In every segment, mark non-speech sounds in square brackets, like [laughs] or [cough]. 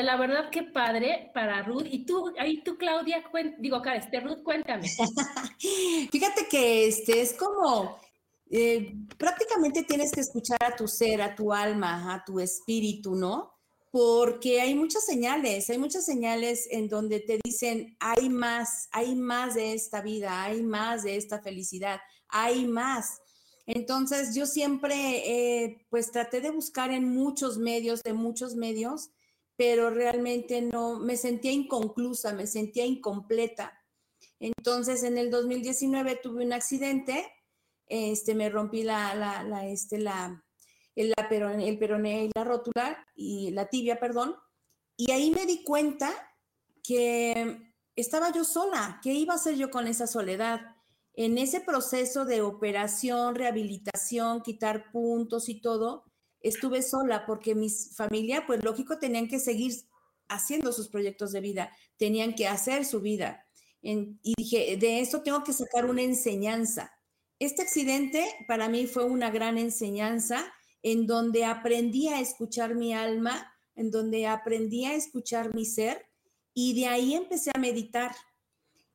La verdad qué padre para Ruth. Y tú, ahí tú, Claudia, digo acá, este, Ruth, cuéntame. [laughs] Fíjate que este es como eh, prácticamente tienes que escuchar a tu ser, a tu alma, a tu espíritu, ¿no? Porque hay muchas señales, hay muchas señales en donde te dicen, hay más, hay más de esta vida, hay más de esta felicidad, hay más. Entonces yo siempre, eh, pues traté de buscar en muchos medios, de muchos medios, pero realmente no, me sentía inconclusa, me sentía incompleta. Entonces en el 2019 tuve un accidente, este, me rompí la, la, la este, la, el, peroné, el peroné y la rótula, y la tibia, perdón, y ahí me di cuenta que estaba yo sola, ¿qué iba a hacer yo con esa soledad? en ese proceso de operación, rehabilitación, quitar puntos y todo, estuve sola porque mi familia, pues lógico, tenían que seguir haciendo sus proyectos de vida, tenían que hacer su vida. y dije, de esto tengo que sacar una enseñanza. Este accidente para mí fue una gran enseñanza en donde aprendí a escuchar mi alma, en donde aprendí a escuchar mi ser y de ahí empecé a meditar.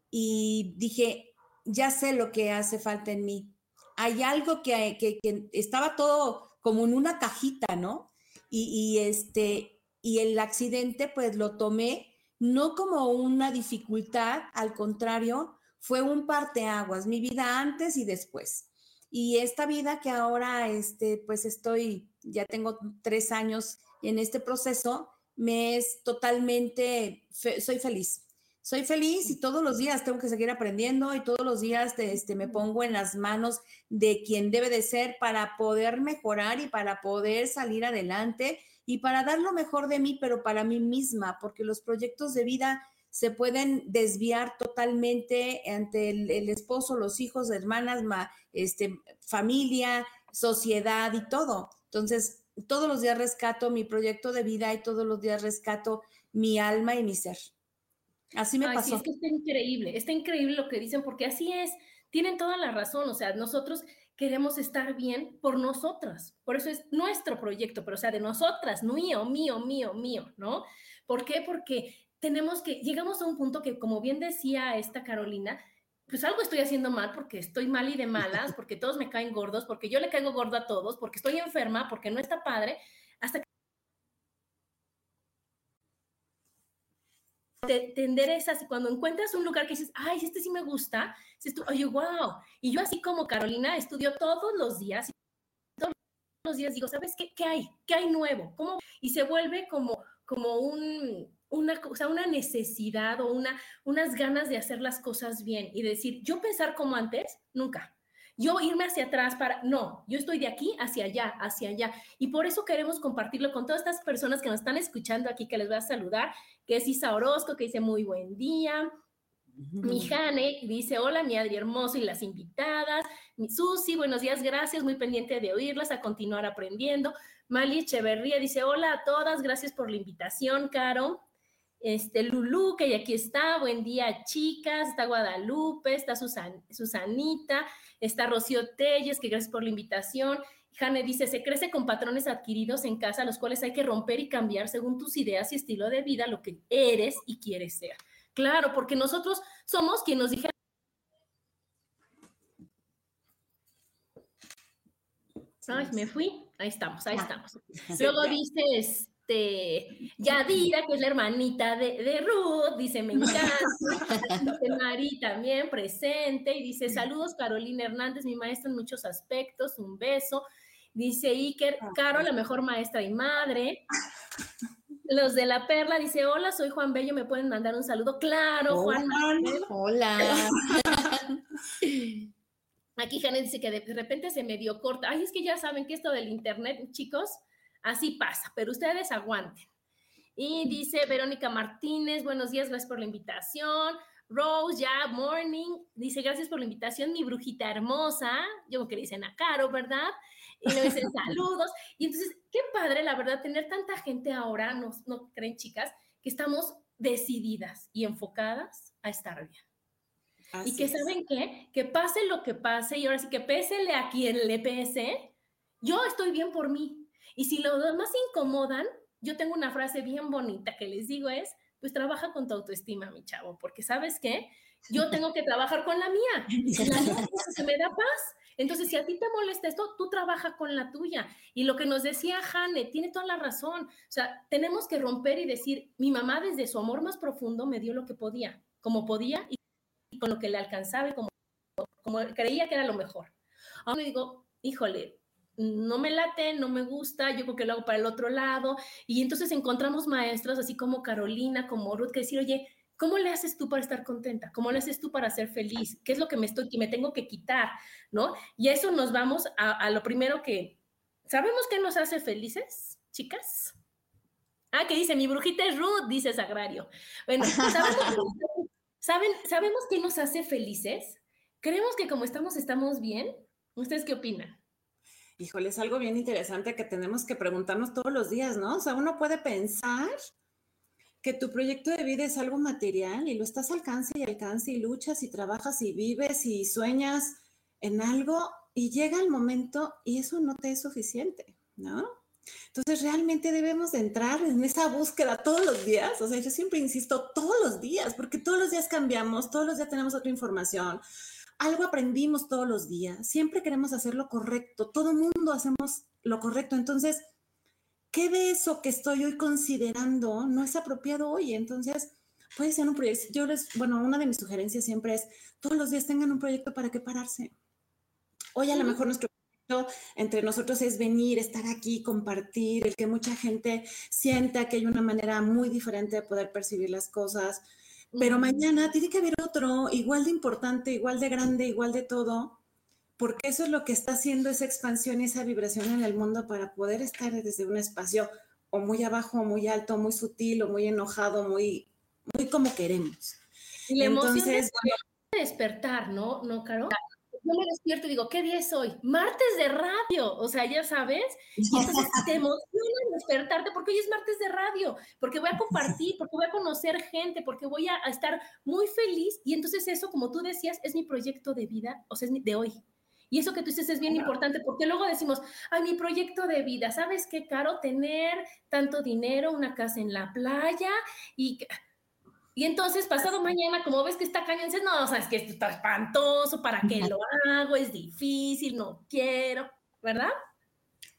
Y dije, ya sé lo que hace falta en mí. Hay algo que, que, estaba todo como en una cajita, ¿no? Y, este, y el accidente, pues lo tomé no como una dificultad, al contrario, fue un parteaguas, mi vida antes y después. Y esta vida que ahora, este, pues estoy, ya tengo tres años en este proceso, me es totalmente, soy feliz soy feliz y todos los días tengo que seguir aprendiendo y todos los días este, me pongo en las manos de quien debe de ser para poder mejorar y para poder salir adelante y para dar lo mejor de mí, pero para mí misma, porque los proyectos de vida se pueden desviar totalmente ante el, esposo, los hijos, hermanas, este, familia, sociedad y todo. Entonces, todos los días rescato mi proyecto de vida y todos los días rescato mi alma y mi ser. Así me pasó. es que está increíble, está increíble lo que dicen, porque así es, tienen toda la razón, o sea, nosotros queremos estar bien por nosotras, por eso es nuestro proyecto, pero o sea, de nosotras, mío, mío, mío, mío, ¿no? ¿Por qué? Porque tenemos que, llegamos a un punto que, como bien decía esta Carolina, pues algo estoy haciendo mal porque estoy mal y de malas, [laughs] porque todos me caen gordos, porque yo le caigo gordo a todos, porque estoy enferma, porque no está padre, hasta que te, te, enderezas y cuando encuentras un lugar que dices, ay, este sí me gusta, dices tú, oye, wow. Y yo así como Carolina estudio todos los días, todos los días digo, ¿sabes qué, qué hay? ¿Qué hay nuevo? ¿Cómo? Y se vuelve como, como un, una, o una necesidad o una, unas ganas de hacer las cosas bien y decir, yo pensar como antes, nunca yo irme hacia atrás para, no, yo estoy de aquí hacia allá, hacia allá. Y por eso queremos compartirlo con todas estas personas que nos están escuchando aquí, que les voy a saludar, que es Isa Orozco, que dice muy buen día. Mi Jane dice, hola, mi Adri Hermoso y las invitadas. Mi Susi, buenos días, gracias, muy pendiente de oírlas, a continuar aprendiendo. Mali Echeverría dice, hola a todas, gracias por la invitación, Caro. Este, Lulú, que aquí está, buen día, chicas, está Guadalupe, está Susan, Susanita, está Rocío Telles, que gracias por la invitación. Jane dice, se crece con patrones adquiridos en casa, los cuales hay que romper y cambiar según tus ideas y estilo de vida, lo que eres y quieres ser. Claro, porque nosotros somos quien nos dijeron Ay, me fui. Ahí estamos, ahí estamos. Luego [laughs] dice este, Yadira, que es la hermanita de, de Ruth, dice, me encanta. [laughs] dice Mari también presente y dice, saludos Carolina Hernández, mi maestra en muchos aspectos, un beso. Dice Iker, Caro, la mejor maestra y madre. Los de la Perla dice, hola, soy Juan Bello, ¿me pueden mandar un saludo? Claro, Juan. Hola. Aquí Janet dice que de repente se me dio corta. Ay, es que ya saben que esto del internet, chicos, así pasa, pero ustedes aguanten. Y dice Verónica Martínez, buenos días, gracias por la invitación. Rose, ya, morning, dice gracias por la invitación, mi brujita hermosa. Yo creo que le dicen a Caro, ¿verdad? Y le dicen [laughs] saludos. Y entonces, qué padre, la verdad, tener tanta gente ahora, ¿no, no creen, chicas? Que estamos decididas y enfocadas a estar bien y que saben qué, que pase lo que pase y ahora sí que pésele a quien le pese, yo estoy bien por mí. Y si los demás se incomodan, yo tengo una frase bien bonita que les digo es, pues trabaja con tu autoestima, mi chavo, porque sabes qué, yo [laughs] tengo que trabajar con la mía. La mía [laughs] se me da paz. Entonces, si a ti te molesta esto, tú trabaja con la tuya. Y lo que nos decía Jane, tiene toda la razón. O sea, tenemos que romper y decir, mi mamá desde su amor más profundo me dio lo que podía, como podía y con lo que le alcanzaba y como, como creía que era lo mejor. Ahora digo, híjole, no me late, no me gusta, yo creo que lo hago para el otro lado. Y entonces encontramos maestros así como Carolina, como Ruth, que decir, oye, ¿cómo le haces tú para estar contenta? ¿Cómo le haces tú para ser feliz? ¿Qué es lo que me estoy, que me tengo que quitar? ¿No? Y eso nos vamos a, a lo primero que, ¿sabemos qué nos hace felices, chicas? Ah, que dice, mi brujita es Ruth, dice Sagrario. Bueno, ¿sabemos [laughs] ¿Saben, ¿Sabemos qué nos hace felices? ¿Creemos que como estamos, estamos bien? ¿Ustedes qué opinan? Híjole, es algo bien interesante que tenemos que preguntarnos todos los días, ¿no? O sea, uno puede pensar que tu proyecto de vida es algo material y lo estás alcance y alcance y luchas y trabajas y vives y sueñas en algo y llega el momento y eso no te es suficiente, ¿no? Entonces, realmente debemos de entrar en esa búsqueda todos los días. O sea, yo siempre insisto, todos los días, porque todos los días cambiamos, todos los días tenemos otra información. Algo aprendimos todos los días. Siempre queremos hacer lo correcto. Todo mundo hacemos lo correcto. Entonces, ¿qué de eso que estoy hoy considerando no es apropiado hoy? Entonces, puede ser un proyecto. Yo les, bueno, una de mis sugerencias siempre es, todos los días tengan un proyecto para qué pararse. Hoy a lo mejor nuestro entre nosotros es venir, estar aquí, compartir, el que mucha gente sienta que hay una manera muy diferente de poder percibir las cosas. Pero mañana tiene que haber otro igual de importante, igual de grande, igual de todo, porque eso es lo que está haciendo esa expansión y esa vibración en el mundo para poder estar desde un espacio o muy abajo, o muy alto, muy sutil, o muy enojado, muy, muy como queremos. Y la emoción es despertar, ¿no, ¿no, Caro? Yo me despierto y digo, ¿qué día es hoy? Martes de radio, o sea, ya sabes. Y entonces [laughs] te emociona despertarte porque hoy es martes de radio, porque voy a compartir, porque voy a conocer gente, porque voy a, estar muy feliz. Y entonces eso, como tú decías, es mi proyecto de vida, o sea, es de hoy. Y eso que tú dices es bien importante porque luego decimos, ay, mi proyecto de vida, ¿sabes qué caro tener tanto dinero, una casa en la playa y y entonces, pasado mañana, como ves que está cañón, dices, no, o sea, es que esto está espantoso, ¿para qué lo hago? Es difícil, no quiero, ¿verdad?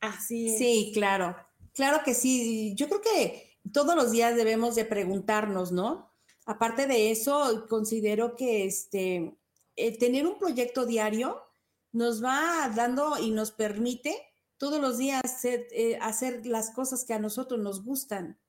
Así es. Sí, claro. Claro que sí. Yo creo que todos los días debemos de preguntarnos, ¿no? Aparte de eso, considero que este, tener un proyecto diario nos va dando y nos permite todos los días eh, hacer las cosas que a nosotros nos gustan.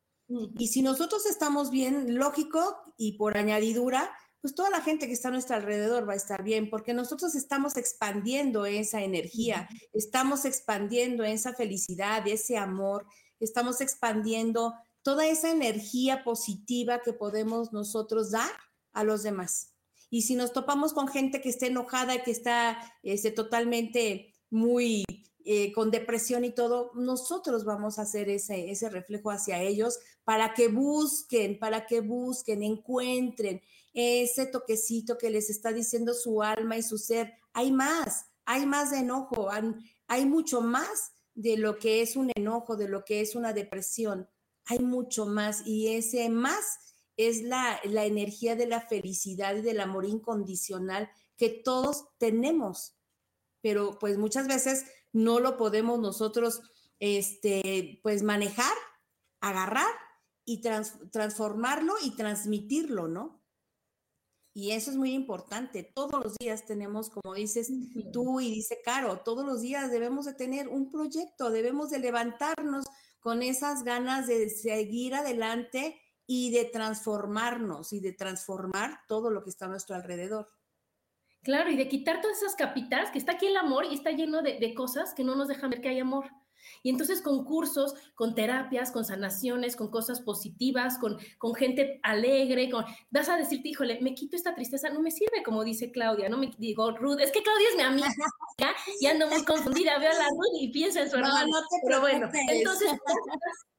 Y si nosotros estamos bien, lógico, y por añadidura, pues toda la gente que está a nuestro alrededor va a estar bien, porque nosotros estamos expandiendo esa energía, estamos expandiendo esa felicidad, ese amor, estamos expandiendo toda esa energía positiva que podemos nosotros dar a los demás. Y si nos topamos con gente que esté enojada, y que está este, totalmente muy eh, con depresión y todo, nosotros vamos a hacer ese, ese reflejo hacia ellos para que busquen, para que busquen, encuentren ese toquecito que les está diciendo su alma y su ser. Hay más, hay más de enojo. hay mucho más de lo que es un enojo, de lo que es una depresión. Hay mucho más y ese más es la, la energía de la felicidad y del amor incondicional que todos tenemos. Pero pues muchas veces no lo podemos nosotros, este, pues manejar, agarrar y transformarlo y transmitirlo, ¿no? Y eso es muy importante. Todos los días tenemos, como dices tú y dice Caro, todos los días debemos de tener un proyecto, debemos de levantarnos con esas ganas de seguir adelante y de transformarnos y de transformar todo lo que está a nuestro alrededor. Claro, y de quitar todas esas capitas, que está aquí el amor y está lleno de, de cosas que no nos dejan ver que hay amor. Y entonces con cursos, con terapias, con sanaciones, con cosas positivas, con, con gente alegre, con, vas a decirte, híjole, me quito esta tristeza, no me sirve, como dice Claudia, no me digo, Ruth, es que Claudia es mi amiga y ando muy confundida, veo a la Ruth y pienso en su hermano. No, Pero bueno, entonces [laughs]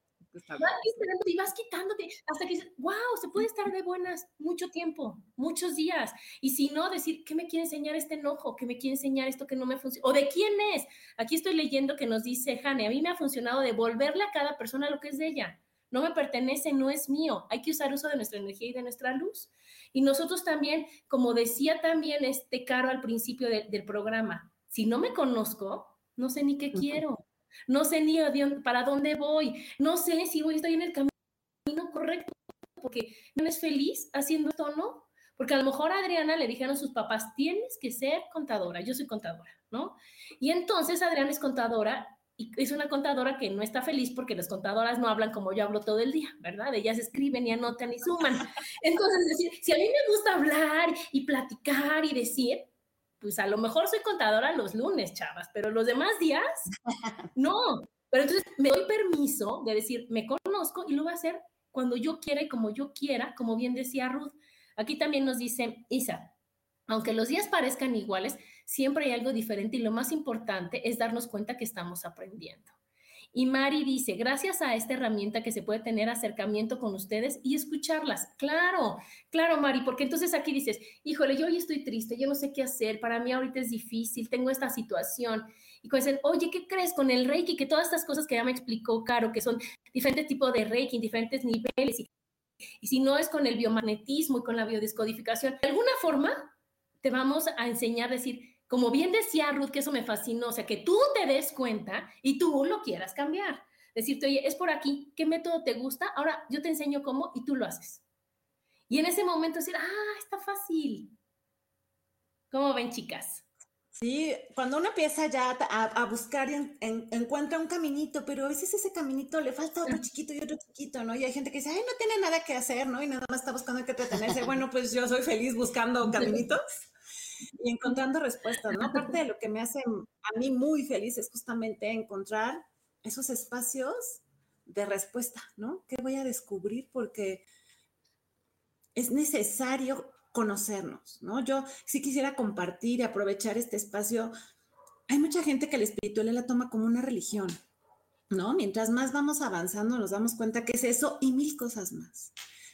y vas quitándote hasta que dices, wow, se puede estar de buenas mucho tiempo, muchos días. Y si no, decir, ¿qué me quiere enseñar este enojo? ¿Qué me quiere enseñar esto que no me funciona? ¿O de quién es? Aquí estoy leyendo que nos dice Jane, a mí me ha funcionado devolverle a cada persona lo que es de ella. No me pertenece, no es mío. Hay que usar uso de nuestra energía y de nuestra luz. Y nosotros también, como decía también este Caro al principio del programa, si no me conozco, no sé ni qué quiero no sé ni para dónde voy, no sé si voy, estoy en el camino correcto, porque no es feliz haciendo esto no. Porque a lo mejor a Adriana le dijeron sus papás, tienes que ser contadora, yo soy contadora, ¿no? Y entonces Adriana es contadora y es una contadora que no está feliz porque las contadoras no hablan como yo hablo todo el día, ¿verdad? Ellas escriben y anotan y suman. Entonces, decir, si a mí me gusta hablar y platicar y decir, pues a lo mejor soy contadora los lunes, chavas, pero los demás días, [laughs] no. Pero entonces me doy permiso de decir, me conozco y lo voy a hacer cuando yo quiera y como yo quiera, como bien decía Ruth. Aquí también nos dice Isa, aunque los días parezcan iguales, siempre hay algo diferente y lo más importante es darnos cuenta que estamos aprendiendo. Y Mari dice, gracias a esta herramienta que se puede tener acercamiento con ustedes y escucharlas. Claro, claro, Mari, porque entonces aquí dices, híjole, yo hoy estoy triste, yo no sé qué hacer, para mí ahorita es difícil, tengo esta situación. Y cuando dicen, oye, ¿qué crees con el Reiki? Que todas estas cosas que ya me explicó Caro, que son diferentes tipos de Reiki, diferentes niveles, y, y si no es con el biomagnetismo y con la biodescodificación, de alguna forma te vamos a enseñar a decir, como bien decía Ruth, que eso me fascinó, o sea, que tú te des cuenta y tú lo quieras cambiar. Decirte, oye, es por aquí, ¿qué método te gusta? Ahora yo te enseño cómo y tú lo haces. Y en ese momento decir, ah, está fácil. ¿Cómo ven, chicas? Sí, cuando uno empieza ya a, buscar y encuentra un caminito, pero a veces ese caminito le falta otro chiquito y otro chiquito, ¿no? Y hay gente que dice, ay, no tiene nada que hacer, ¿no? Y nada más está buscando que entretenerse. Bueno, pues yo soy feliz buscando [laughs] caminitos y encontrando respuestas, ¿no? Aparte de lo que me hace a mí muy feliz es justamente encontrar esos espacios de respuesta, ¿no? ¿Qué voy a descubrir? Porque es necesario conocernos, ¿no? Yo sí quisiera compartir y aprovechar este espacio. Hay mucha gente que la espiritualidad la toma como una religión, ¿no? Mientras más vamos avanzando nos damos cuenta que es eso y mil cosas más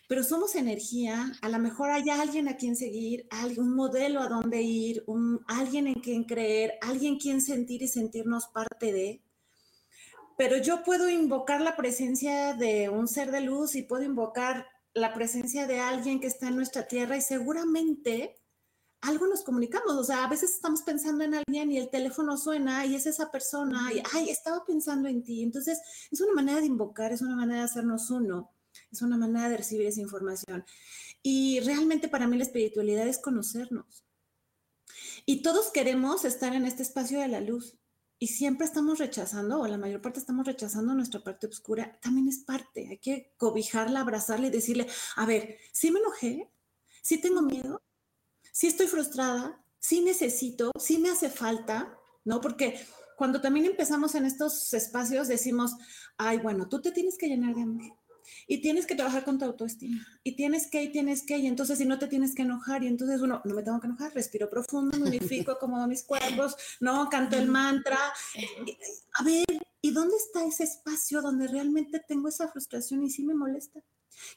pero somos energía, a lo mejor hay alguien a quien seguir, un modelo a dónde ir, un, alguien en quien creer, alguien quien sentir y sentirnos parte de. Pero yo puedo invocar la presencia de un ser de luz y puedo invocar la presencia de alguien que está en nuestra tierra y seguramente algo nos comunicamos. O sea, a veces estamos pensando en alguien y el teléfono suena y es esa persona y, ay, estaba pensando en ti. Entonces, es una manera de invocar, es una manera de hacernos uno es una manera de recibir esa información. Y realmente para mí la espiritualidad es conocernos. Y todos queremos estar en este espacio de la luz. Y siempre estamos rechazando, o la mayor parte estamos rechazando nuestra parte oscura. También es parte. Hay que cobijarla, abrazarla y decirle, a ver, sí me enojé, sí tengo miedo, sí estoy frustrada, sí necesito, sí me hace falta, ¿no? Porque cuando también empezamos en estos espacios decimos, ay, bueno, tú te tienes que llenar de amor y tienes que trabajar con tu autoestima. Y tienes que, y tienes que, y entonces si no te tienes que enojar, y entonces uno, no me tengo que enojar, respiro profundo, me unifico, acomodo mis cuerpos, no, canto el mantra. A ver, ¿y dónde está ese espacio donde realmente tengo esa frustración y sí me molesta?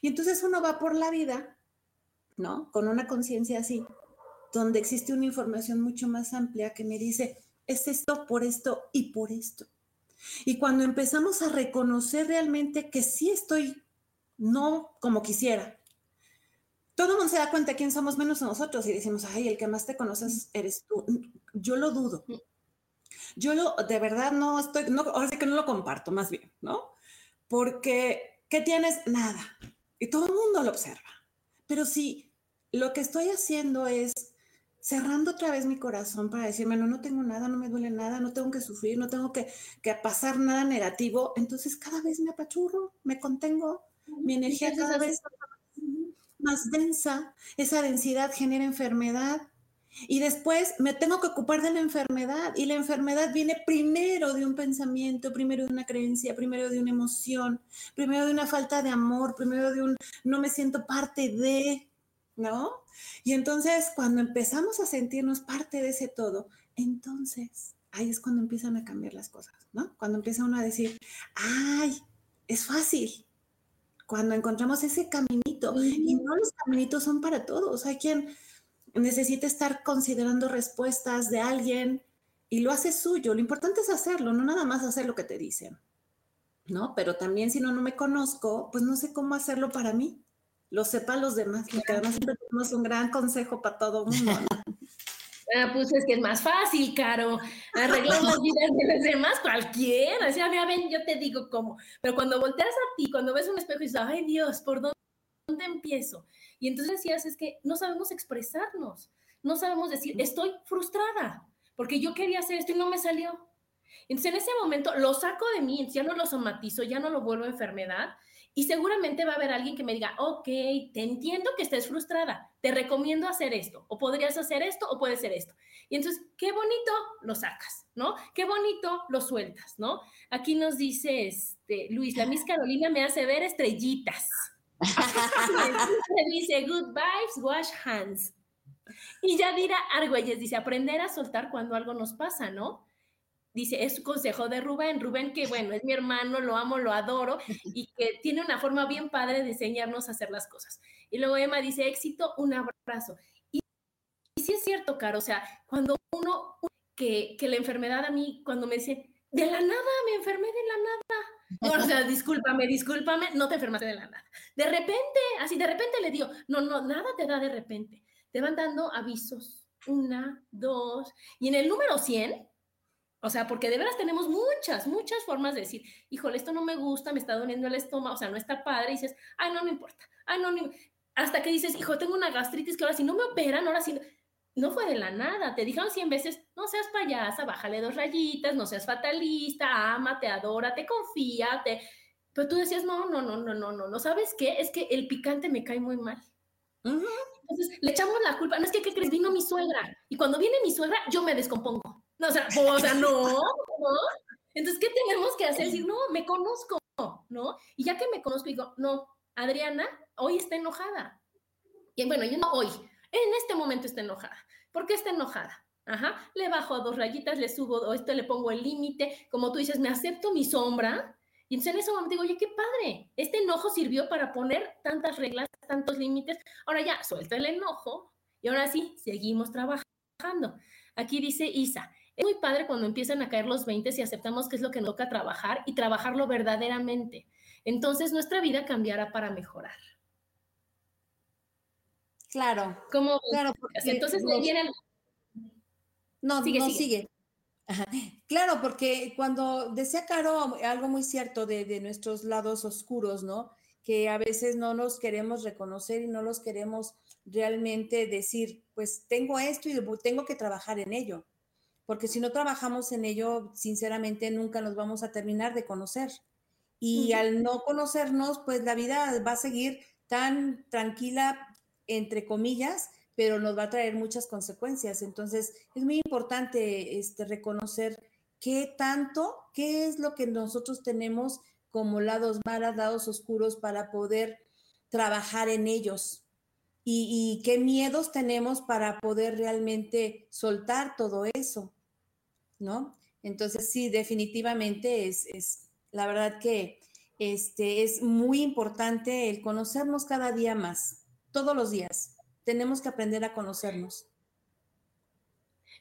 Y entonces uno va por la vida, ¿no? Con una conciencia así, donde existe una información mucho más amplia que me dice, es esto por esto y por esto. Y cuando empezamos a reconocer realmente que sí estoy no como quisiera, todo el mundo se da cuenta de quién somos menos nosotros y decimos, ay, el que más te conoces eres tú. Yo lo dudo. Yo lo, de verdad no estoy, no, ahora sí que no lo comparto más bien, ¿no? Porque, ¿qué tienes? Nada. Y todo el mundo lo observa. Pero si lo que estoy haciendo es cerrando otra vez mi corazón para decirme, no, no tengo nada, no me duele nada, no tengo que sufrir, no tengo que, que pasar nada negativo, entonces cada vez me apachurro, me contengo, mi energía cada vez más densa, esa densidad genera enfermedad y después me tengo que ocupar de la enfermedad y la enfermedad viene primero de un pensamiento, primero de una creencia, primero de una emoción, primero de una falta de amor, primero de un no me siento parte de, ¿no? Y entonces cuando empezamos a sentirnos parte de ese todo, entonces ahí es cuando empiezan a cambiar las cosas, ¿no? Cuando empieza uno a decir, ay, es fácil. Cuando encontramos ese caminito, y no los caminitos son para todos, hay quien necesita estar considerando respuestas de alguien y lo hace suyo. Lo importante es hacerlo, no nada más hacer lo que te dicen, ¿no? Pero también si no, no me conozco, pues no sé cómo hacerlo para mí lo sepan los demás, porque además siempre tenemos un gran consejo para todo el mundo. [laughs] Ah, pues es que es más fácil, Caro. Arreglar las vidas de los demás, cualquiera. O sea, mira, ven, yo te digo cómo. Pero cuando volteas a ti, cuando ves un espejo y dices, ay Dios, ¿por dónde, dónde empiezo? Y entonces decías, es que no sabemos expresarnos. No sabemos decir, estoy frustrada, porque yo quería hacer esto y no me salió. Entonces, en ese momento lo saco de mí, ya no lo somatizo, ya no lo vuelvo enfermedad, y seguramente va a haber alguien que me diga, ok, te entiendo que estés frustrada, te recomiendo hacer esto, o podrías hacer esto, o puede ser esto. Y entonces, qué bonito lo sacas, ¿no? Qué bonito lo sueltas, ¿no? Aquí nos dice este, Luis, la Miss Carolina me hace ver estrellitas. [laughs] dice, good vibes, wash hands. Y Yadira Argüelles dice, aprender a soltar cuando algo nos pasa, ¿no? Dice, es consejo de Rubén. Rubén, que bueno, es mi hermano, lo amo, lo adoro [laughs] y que tiene una forma bien padre de enseñarnos a hacer las cosas. Y luego Emma dice, éxito, un abrazo. Y, sí es cierto, Caro, o sea, cuando uno, que, que la enfermedad a mí, cuando me dice, de la nada, me enfermé de la nada. o sea, [laughs] discúlpame, discúlpame, no te enfermaste de la nada. De repente, así de repente le digo, no, no, nada te da de repente. Te van dando avisos, una, dos, y en el número 100, o sea, porque de veras tenemos muchas, muchas formas de decir, híjole, esto no me gusta, me está doliendo el estómago, o sea, no está padre, y dices, ay, no me importa, ay, no, no, hasta que dices, hijo, tengo una gastritis que ahora si no me operan, ahora sí, no fue de la nada, te dijeron cien veces, no seas payasa, bájale dos rayitas, no seas fatalista, ámate, adórate, confíate, pero tú decías, no, no, no, no, no, no, no, ¿sabes qué? Es que el picante me cae muy mal. Entonces, le echamos la culpa, no es que, ¿qué crees? Vino mi suegra, y cuando viene mi suegra, yo me descompongo. No, o sea, o sea, no, no. Entonces, ¿qué tenemos que hacer? Decir, no, me conozco, ¿no? Y ya que me conozco, digo, no, Adriana hoy está enojada. Y bueno, yo no hoy, en este momento está enojada. ¿Por qué está enojada? Ajá, le bajo a dos rayitas, le subo, o esto le pongo el límite, como tú dices, me acepto mi sombra. Y entonces en ese momento digo, oye, qué padre, este enojo sirvió para poner tantas reglas, tantos límites. Ahora ya, suelta el enojo y ahora sí, seguimos trabajando. Aquí dice Isa, es muy padre cuando empiezan a caer los 20 y aceptamos que es lo que nos toca trabajar y trabajarlo verdaderamente. Entonces nuestra vida cambiará para mejorar. Claro. ¿Cómo? Claro, entonces. No, sigue, no sigue. Claro, porque cuando decía Caro algo muy cierto de, de, nuestros lados oscuros, ¿no? Que a veces no nos queremos reconocer y no los queremos realmente decir, pues tengo esto y tengo que trabajar en ello porque si no trabajamos en ello, sinceramente nunca nos vamos a terminar de conocer. Y al no conocernos, pues la vida va a seguir tan tranquila, entre comillas, pero nos va a traer muchas consecuencias. Entonces, es muy importante este, reconocer qué tanto, qué es lo que nosotros tenemos como lados malas, lados oscuros para poder trabajar en ellos y, y qué miedos tenemos para poder realmente soltar todo eso. ¿No? Entonces, sí, definitivamente es, la verdad que este, es muy importante el conocernos cada día más, todos los días. Tenemos que aprender a conocernos.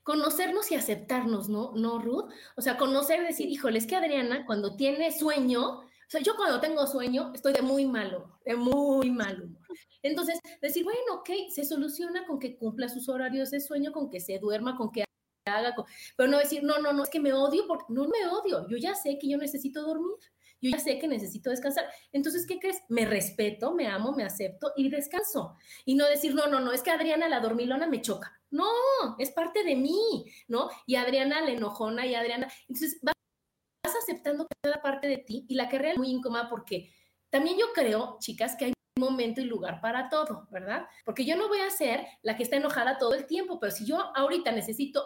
conocernos y aceptarnos, ¿no? ¿No, Ruth? O sea, conocer, decir, híjole, es que Adriana cuando tiene sueño, o sea, yo cuando tengo sueño estoy de muy malo, de muy mal humor. Entonces, decir, bueno, ok, se soluciona con que cumpla sus horarios de sueño, con que se duerma, con que haga, pero no decir, no, no, no, es que me odio, porque no me odio, yo ya sé que yo necesito dormir, yo ya sé que necesito descansar. Entonces, ¿qué crees? Me respeto, me amo, me acepto y descanso. Y no decir, no, no, no, es que Adriana la dormilona me choca. No, es parte de mí, ¿no? Y Adriana la enojona y Adriana. Entonces vas, aceptando cada parte de ti y la que es muy incómoda porque también yo creo, chicas, que hay momento y lugar para todo, ¿verdad? Porque yo no voy a ser la que está enojada todo el tiempo, pero si yo ahorita necesito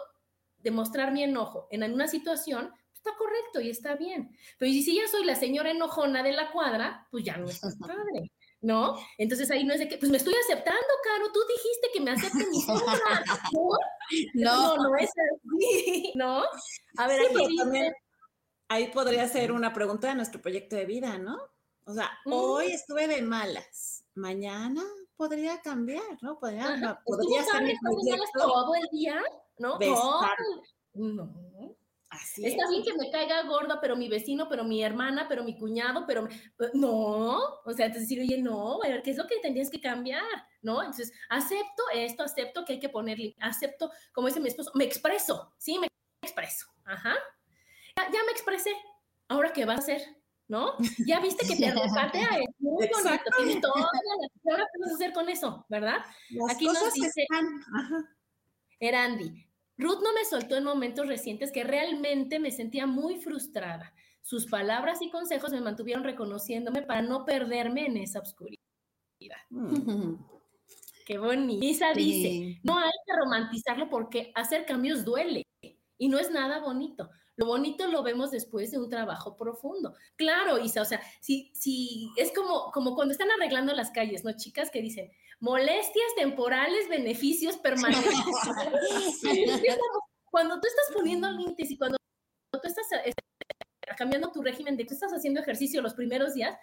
demostrar mi enojo en una situación, pues está correcto y está bien. Pero si ya soy la señora enojona de la cuadra, pues ya no está [laughs] padre. ¿no? Entonces ahí no es de que, pues me estoy aceptando, Caro, tú dijiste que me acepte mi sombra, [laughs] ¿no? No, no, es así, [laughs] ¿no? A ver, aquí también, ahí podría ser una pregunta de nuestro proyecto de vida, ¿no? O sea, hoy estuve de malas, mañana podría cambiar, ¿no? Podría, podría ser mi proyecto. todo el día, ¿no? No. Está bien que me caiga gorda, pero mi vecino, pero mi hermana, pero mi cuñado, pero no, o sea, entonces decir, oye, no, ¿qué es lo que tendrías que cambiar? ¿No? Entonces, acepto esto, acepto que hay que ponerle, acepto, como dice mi esposo, me expreso, sí, me expreso, ajá. Ya, me expresé, ahora qué vas a hacer, ¿no? Ya viste que te reparte a él, muy bonito, tienes toda la, ahora qué vas a hacer con eso, ¿verdad? Aquí nos dice, están, Erandi, Ruth no me soltó en momentos recientes que realmente me sentía muy frustrada. Sus palabras y consejos me mantuvieron reconociéndome para no perderme en esa oscuridad. Mm. Qué bonito. Isa dice, no hay que romantizarlo porque hacer cambios duele y no es nada bonito. Lo bonito lo vemos después de un trabajo profundo. Claro, Isa, o sea, si, si es como, como cuando están arreglando las calles, ¿no? Chicas que dicen, molestias temporales, beneficios permanentes. [laughs] cuando tú estás poniendo límites y cuando tú estás este, cambiando tu régimen de que estás haciendo ejercicio los primeros días,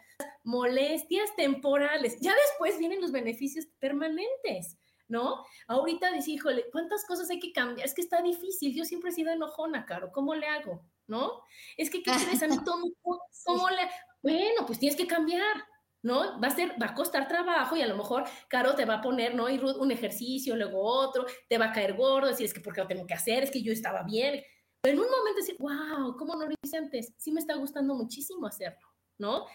molestias temporales. Ya después vienen los beneficios permanentes. ¿No? Ahorita dice, híjole, ¿cuántas cosas hay que cambiar? Es que está difícil, yo siempre he sido enojona, Caro, ¿cómo le hago? ¿No? Es que, ¿qué crees? A mí todo, [laughs] ¿cómo le...? Bueno, pues tienes que cambiar, ¿no? Va a ser, va a costar trabajo y a lo mejor Caro te va a poner, ¿no? Y un ejercicio, luego otro, te va a caer gordo, decir, es que porque lo tengo que hacer, es que yo estaba bien. Pero en un momento decir, wow, ¿cómo no lo hice antes? Sí me está gustando muchísimo hacerlo, ¿no?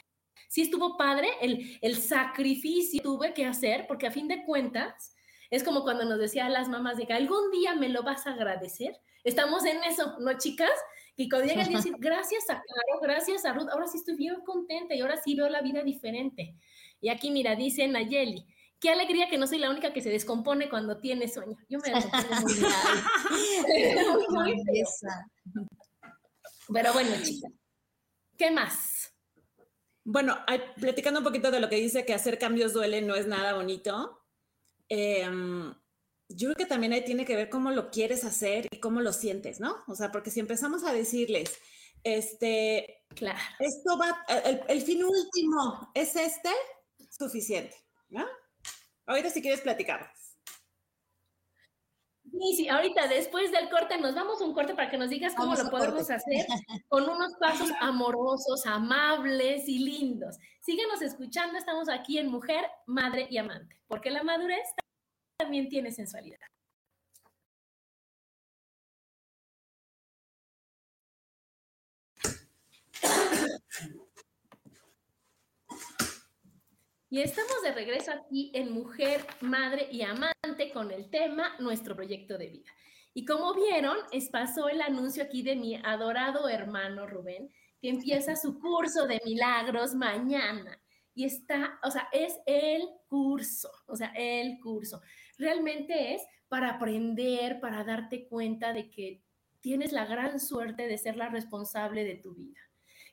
Sí estuvo padre el, el sacrificio que tuve que hacer, porque a fin de cuentas, es como cuando nos decían las mamás de que algún día me lo vas a agradecer. Estamos en eso, ¿no, chicas? Y cuando llega a decir, gracias a Caro, gracias a Ruth, ahora sí estoy bien contenta y ahora sí veo la vida diferente. Y aquí, mira, dice Nayeli, qué alegría que no soy la única que se descompone cuando tiene sueño. Yo me descompongo muy bien. [laughs] Pero bueno, chicas, ¿qué más? Bueno, platicando un poquito de lo que dice que hacer cambios duele, no es nada bonito. Em, yo creo que también ahí tiene que ver cómo lo quieres hacer y cómo lo sientes, ¿no? O sea, porque si empezamos a decirles, este, claro. esto va, el, fin último es este, suficiente, ¿no? Ahorita si quieres platicar. Sí, sí, ahorita después del corte nos vamos a un corte para que nos digas cómo lo podemos hacer [laughs] con unos pasos amorosos, amables y lindos. Síguenos escuchando, estamos aquí en Mujer, Madre y Amante, porque la madurez también tiene sensualidad. Y estamos de regreso aquí en Mujer, Madre y Amante con el tema Nuestro proyecto de vida. Y como vieron, es, pasó el anuncio aquí de mi adorado hermano Rubén, que empieza su curso de milagros mañana. Y está, o sea, es el curso, o sea, el curso realmente es para aprender, para darte cuenta de que tienes la gran suerte de ser la responsable de tu vida,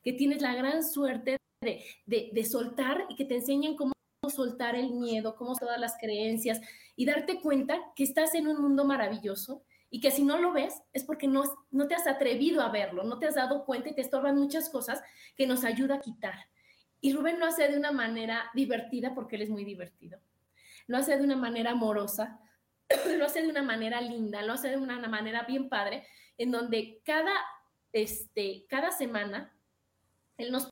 que tienes la gran suerte de, soltar y que te enseñen cómo soltar el miedo, cómo todas las creencias y darte cuenta que estás en un mundo maravilloso y que si no lo ves es porque no, no te has atrevido a verlo, no te has dado cuenta y te estorban muchas cosas que nos ayuda a quitar. Y Rubén lo hace de una manera divertida porque él es muy divertido lo hace de una manera amorosa, [clears throat] lo hace de una manera linda, lo hace de una manera bien padre, en donde cada, este, cada semana él nos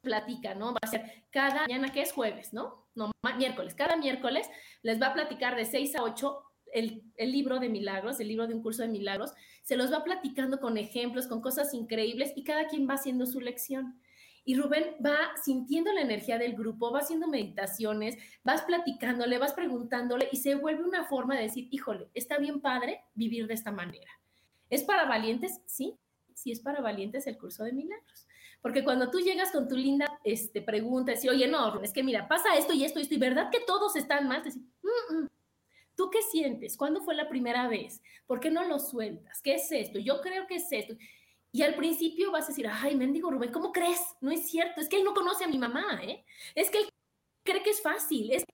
platica, ¿no? Va a ser cada mañana, que es jueves, ¿no? No, miércoles. Cada miércoles les va a platicar de 6 a 8 el, el, libro de milagros, el libro de un curso de milagros. Se los va platicando con ejemplos, con cosas increíbles y cada quien va haciendo su lección. Y Rubén va sintiendo la energía del grupo, va haciendo meditaciones, vas platicándole, vas preguntándole y se vuelve una forma de decir, híjole, está bien padre vivir de esta manera. ¿Es para valientes? Sí, sí es para valientes el curso de milagros. Porque cuando tú llegas con tu linda este, pregunta, y oye, no, es que mira, pasa esto y esto y esto, y verdad que todos están mal, te mm, mm, ¿tú qué sientes? ¿Cuándo fue la primera vez? ¿Por qué no lo sueltas? ¿Qué es esto? Yo creo que es esto. Y al principio vas a decir, ay, mendigo Rubén, ¿cómo crees? No es cierto, es que él no conoce a mi mamá, ¿eh? Es que él cree que es fácil. Es...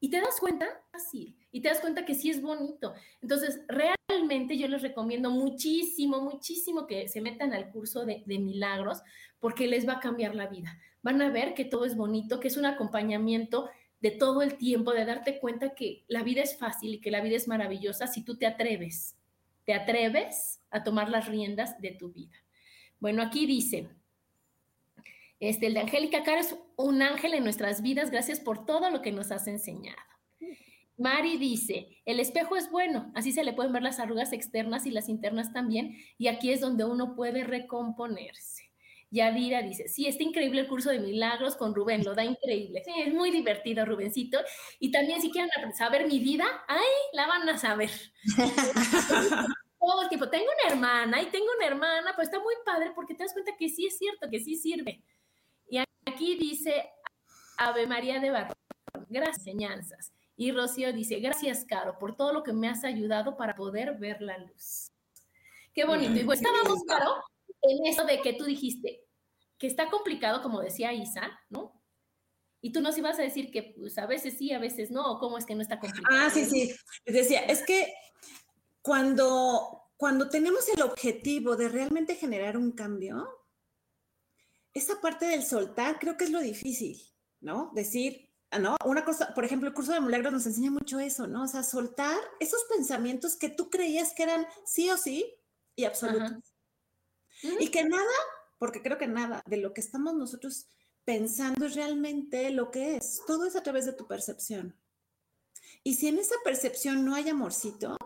Y te das cuenta, fácil, y te das cuenta que sí es bonito. Entonces, realmente yo les recomiendo muchísimo, muchísimo que se metan al curso de, de milagros, porque les va a cambiar la vida. Van a ver que todo es bonito, que es un acompañamiento de todo el tiempo, de darte cuenta que la vida es fácil y que la vida es maravillosa si tú te atreves. Te atreves a tomar las riendas de tu vida. Bueno, aquí dice, este, el de Angélica Caro es un ángel en nuestras vidas, gracias por todo lo que nos has enseñado. Mari dice, el espejo es bueno, así se le pueden ver las arrugas externas y las internas también, y aquí es donde uno puede recomponerse. Yadira dice, sí, está increíble el curso de milagros con Rubén, lo da increíble. Sí, es muy divertido, Rubencito. Y también si quieren saber mi vida, ay, la van a saber. [laughs] todo el tiempo. Tengo una hermana y tengo una hermana, pues está muy padre porque te das cuenta que sí es cierto, que sí sirve. Y aquí dice Ave María de Barro, gracias, enseñanzas. Y Rocío dice, gracias, Caro, por todo lo que me has ayudado para poder ver la luz. Qué bonito. Y pues estábamos, Caro, en eso de que tú dijiste que está complicado, como decía Isa, ¿no? Y tú nos ibas a decir que pues, a veces sí, a veces no, ¿cómo es que no está complicado? Ah, sí, sí. Decía, es que cuando, cuando tenemos el objetivo de realmente generar un cambio, esa parte del soltar creo que es lo difícil, ¿no? Decir, ah, ¿no? Una cosa, por ejemplo, el curso de milagros nos enseña mucho eso, ¿no? O sea, soltar esos pensamientos que tú creías que eran sí o sí y absolutos. Y que nada, porque creo que nada de lo que estamos nosotros pensando es realmente lo que es. Todo es a través de tu percepción. Y si en esa percepción no hay amorcito,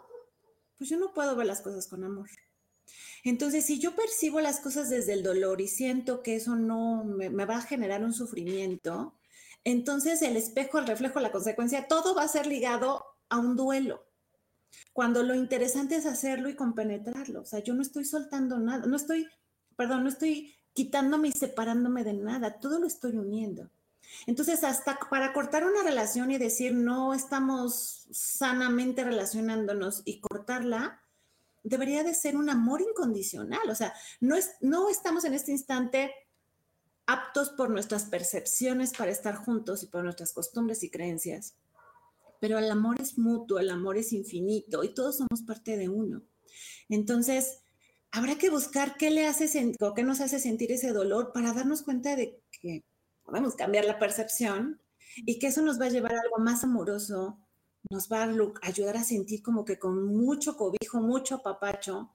pues yo no puedo ver las cosas con amor. Entonces, si yo percibo las cosas desde el dolor y siento que eso no me, va a generar un sufrimiento, entonces el espejo, el reflejo, la consecuencia, todo va a ser ligado a un duelo. Cuando lo interesante es hacerlo y compenetrarlo. O sea, yo no estoy soltando nada, no estoy, perdón, no estoy quitándome y separándome de nada, todo lo estoy uniendo. Entonces, hasta para cortar una relación y decir no estamos sanamente relacionándonos y cortarla, debería de ser un amor incondicional. O sea, no, es, no estamos en este instante aptos por nuestras percepciones para estar juntos y por nuestras costumbres y creencias, pero el amor es mutuo, el amor es infinito y todos somos parte de uno. Entonces, habrá que buscar qué le hace o nos hace sentir ese dolor para darnos cuenta de que podemos cambiar la percepción y que eso nos va a llevar a algo más amoroso, nos va a ayudar a sentir como que con mucho cobijo, mucho papacho.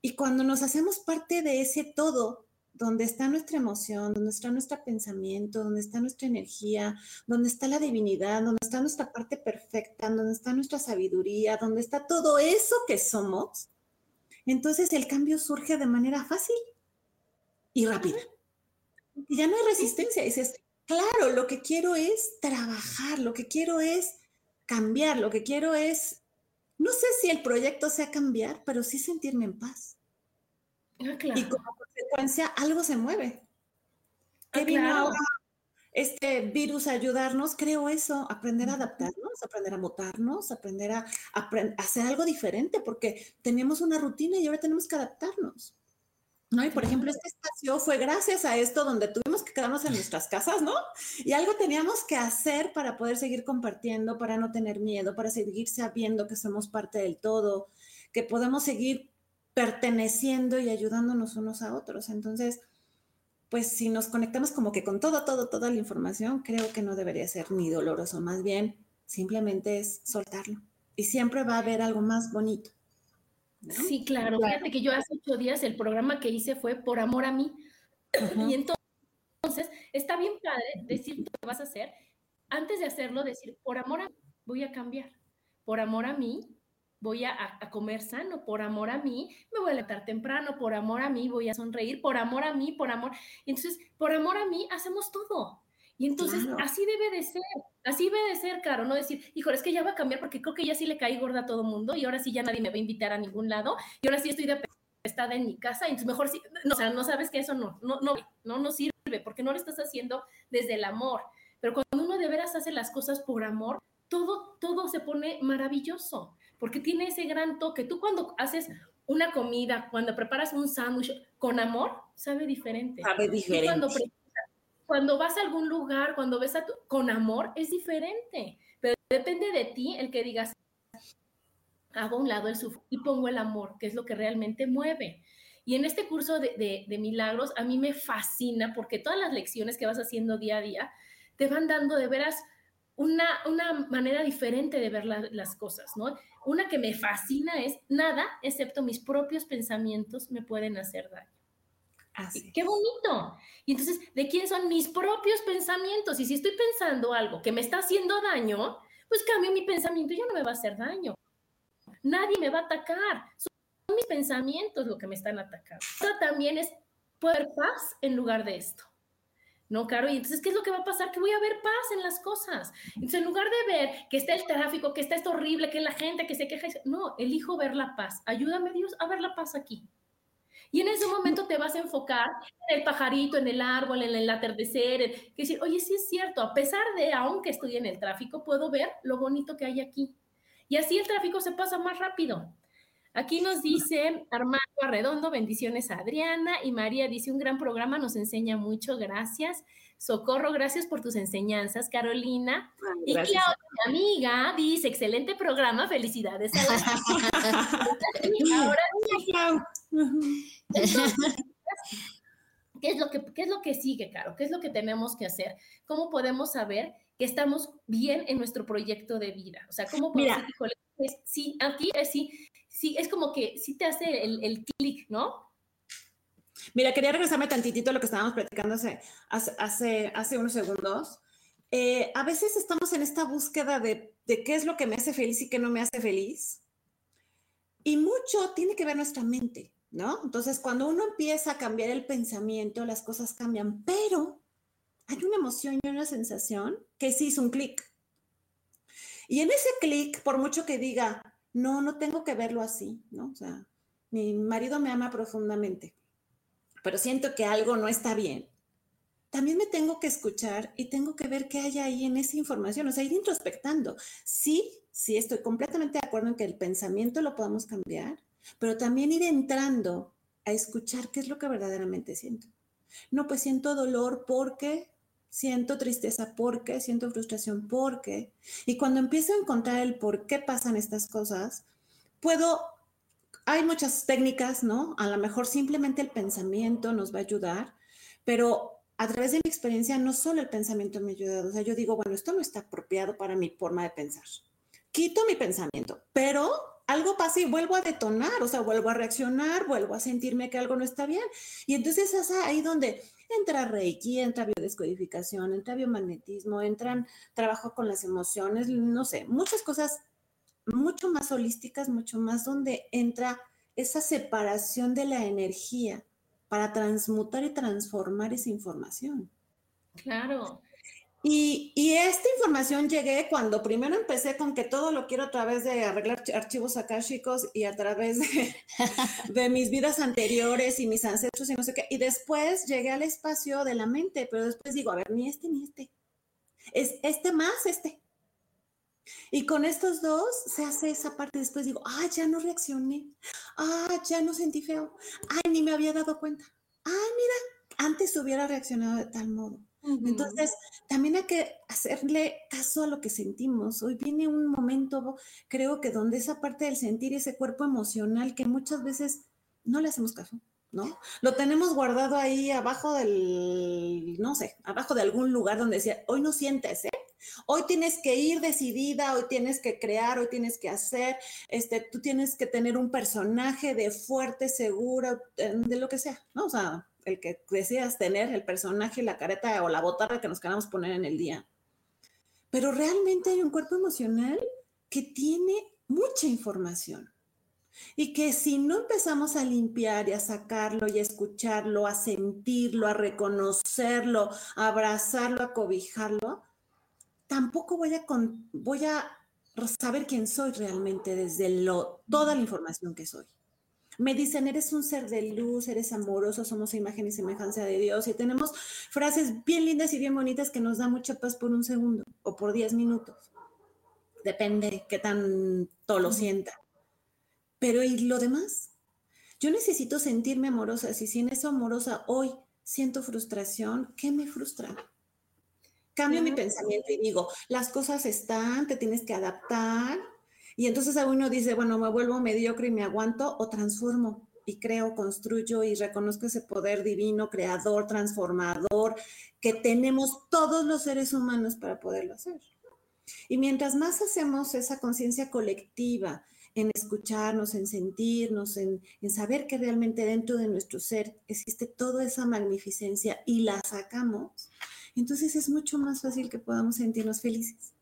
Y cuando nos hacemos parte de ese todo, donde está nuestra emoción, donde está nuestro pensamiento, donde está nuestra energía, donde está la divinidad, donde está nuestra parte perfecta, donde está nuestra sabiduría, donde está todo eso que somos, entonces el cambio surge de manera fácil y rápida. Y ya no hay resistencia. Dices, claro, lo que quiero es trabajar, lo que quiero es cambiar, lo que quiero es, no sé si el proyecto sea cambiar, pero sí sentirme en paz. Ah, y como consecuencia, algo se mueve. Ah, ¿Qué vino ahora este virus a ayudarnos? Creo eso, aprender a adaptarnos, aprender a mutarnos, aprender a, a hacer algo diferente, porque teníamos una rutina y ahora tenemos que adaptarnos. ¿no? Y por ejemplo, este espacio fue gracias a esto donde tuvimos que quedarnos en nuestras casas, ¿no? Y algo teníamos que hacer para poder seguir compartiendo, para no tener miedo, para seguir sabiendo que somos parte del todo, que podemos seguir perteneciendo y ayudándonos unos a otros. Entonces, pues si nos conectamos como que con todo, todo, toda la información, creo que no debería ser ni doloroso, más bien simplemente es soltarlo. y siempre va a haber algo más bonito. Sí, claro. Fíjate que yo hace ocho días el programa que hice fue Por Amor a mí. Y entonces está bien padre decir lo que vas a hacer. Antes de hacerlo, decir, por amor a mí, voy a cambiar. Por amor a mí, voy a, a, comer sano, por amor a mí, me voy a levantar temprano, por amor a mí, voy a sonreír, por amor a mí, por amor. Entonces, por amor a mí, hacemos todo. Y entonces, claro. así debe de ser, así debe de ser, Caro, no decir, híjole, es que ya va a cambiar porque creo que ya sí le caí gorda a todo mundo y ahora sí ya nadie me va a invitar a ningún lado y ahora sí estoy de estada en mi casa, entonces mejor sí, no, o sea, no sabes que eso no, no, no, no, no sirve, porque no lo estás haciendo desde el amor. Pero cuando uno de veras hace las cosas por amor, todo, todo se pone maravilloso, porque tiene ese gran toque. Tú cuando haces una comida, cuando preparas un sándwich con amor, sabe diferente. Sabe diferente. Cuando, cuando, vas a algún lugar, cuando ves a tu, con amor, es diferente. Pero depende de ti el que digas, hago a un lado el sufrimiento y pongo el amor, que es lo que realmente mueve. Y en este curso de, de, de, milagros a mí me fascina porque todas las lecciones que vas haciendo día a día te van dando de veras una, una manera diferente de ver la, las cosas, ¿no? Una que me fascina es nada, excepto mis propios pensamientos, me pueden hacer daño. Así. ¡Qué bonito! Y entonces, ¿de quién son mis propios pensamientos? Y si estoy pensando algo que me está haciendo daño, pues cambio mi pensamiento y ya no me va a hacer daño. Nadie me va a atacar. Son mis pensamientos lo que me están atacando. Otra también es poder paz en lugar de esto. ¿No, Caro? Y entonces, ¿qué es lo que va a pasar? Que voy a ver paz en las cosas. Entonces, en lugar de ver que está el tráfico, que está esto horrible, que la gente que se queja, no, elijo ver la paz. Ayúdame, Dios, a ver la paz aquí. Y en ese momento te vas a enfocar en el pajarito, en el árbol, en el atardecer, en que decir, oye, sí es cierto, a pesar de, aunque estoy en el tráfico, puedo ver lo bonito que hay aquí. Y así el tráfico se pasa más rápido. Aquí nos dice Armando Arredondo, bendiciones a Adriana. Y María dice, un gran programa, nos enseña mucho, gracias. Socorro, gracias por tus enseñanzas, Carolina. Ay, y Claudia, mi amiga, dice, excelente programa, felicidades. A la... [laughs] Ahora Entonces, ¿qué es, lo que, ¿Qué es lo que sigue, Caro? ¿Qué es lo que tenemos que hacer? ¿Cómo podemos saber que estamos bien en nuestro proyecto de vida? O sea, ¿cómo podemos Mira, decir, sí, aquí es sí, sí, es como que sí te hace el, el clic, ¿no? Mira, quería regresarme tantitito a lo que estábamos platicando hace, hace, hace unos segundos. Eh, a veces estamos en esta búsqueda de, de qué es lo que me hace feliz y qué no me hace feliz. Y mucho tiene que ver nuestra mente, ¿no? Entonces, cuando uno empieza a cambiar el pensamiento, las cosas cambian, pero hay una emoción y una sensación que sí hizo un clic. Y en ese clic, por mucho que diga, no, no tengo que verlo así, ¿no? O sea, mi marido me ama profundamente, pero siento que algo no está bien. También me tengo que escuchar y tengo que ver qué hay ahí en esa información, o sea, ir introspectando. Sí, sí, estoy completamente de acuerdo en que el pensamiento lo podamos cambiar, pero también ir entrando a escuchar qué es lo que verdaderamente siento. No, pues siento dolor porque siento tristeza porque, siento frustración porque. Y cuando empiezo a encontrar el por qué pasan estas cosas, puedo, hay muchas técnicas, ¿no? A lo mejor simplemente el pensamiento nos va a ayudar, pero a través de mi experiencia no solo el pensamiento me ha ayudado, o sea, yo digo, bueno, esto no está apropiado para mi forma de pensar. Quito mi pensamiento, pero algo pasa y vuelvo a detonar, o sea, vuelvo a reaccionar, vuelvo a sentirme que algo no está bien. Y entonces es ahí donde entra Reiki, entra biodescodificación, entra biomagnetismo, entran trabajo con las emociones, no sé, muchas cosas mucho más holísticas, mucho más donde entra esa separación de la energía para transmutar y transformar esa información. Claro. Y, y, esta información llegué cuando primero empecé con que todo lo quiero a través de arreglar archivos akáshicos y a través de, [laughs] de, mis vidas anteriores y mis ancestros y no sé qué. Y después llegué al espacio de la mente, pero después digo, a ver, ni este ni este. Es este más este. Y con estos dos se hace esa parte. Después digo, ah, ya no reaccioné. Ah, ya no sentí feo. Ay, ni me había dado cuenta. Ah, mira, antes hubiera reaccionado de tal modo. Entonces, también hay que hacerle caso a lo que sentimos. Hoy viene un momento, creo que donde esa parte del sentir, ese cuerpo emocional que muchas veces no le hacemos caso. ¿no? Lo tenemos guardado ahí abajo del, no sé, abajo de algún lugar donde decía, hoy no sientes, ¿eh? Hoy tienes que ir decidida, hoy tienes que crear, hoy tienes que hacer, este, tú tienes que tener un personaje de fuerte, seguro, eh, de lo que sea, ¿no? O sea, el que decidas tener, el personaje, la careta o la botarra que nos queramos poner en el día. Pero realmente hay un cuerpo emocional que tiene mucha información y que si no empezamos a limpiar y a sacarlo y a escucharlo, a sentirlo, a reconocerlo, a abrazarlo, a cobijarlo, tampoco voy a, voy a saber quién soy realmente desde lo, toda la información que soy. Me dicen, eres un ser de luz, eres amoroso, somos imagen y semejanza de Dios. Y tenemos frases bien lindas y bien bonitas que nos da mucha paz por un segundo o por diez minutos. Depende qué tanto lo sienta. Pero ¿y lo demás? Yo necesito sentirme amorosa. Si sin eso amorosa hoy siento frustración, ¿qué me frustra? Cambio mi pensamiento y digo, las cosas están, te tienes que adaptar. Y entonces a uno dice, bueno, me vuelvo mediocre y me aguanto o transformo y creo, construyo y reconozco ese poder divino, creador, transformador, que tenemos todos los seres humanos para poderlo hacer. Y mientras más hacemos esa conciencia colectiva en escucharnos, en sentirnos, en, en, saber que realmente dentro de nuestro ser existe toda esa magnificencia y la sacamos, entonces es mucho más fácil que podamos sentirnos felices.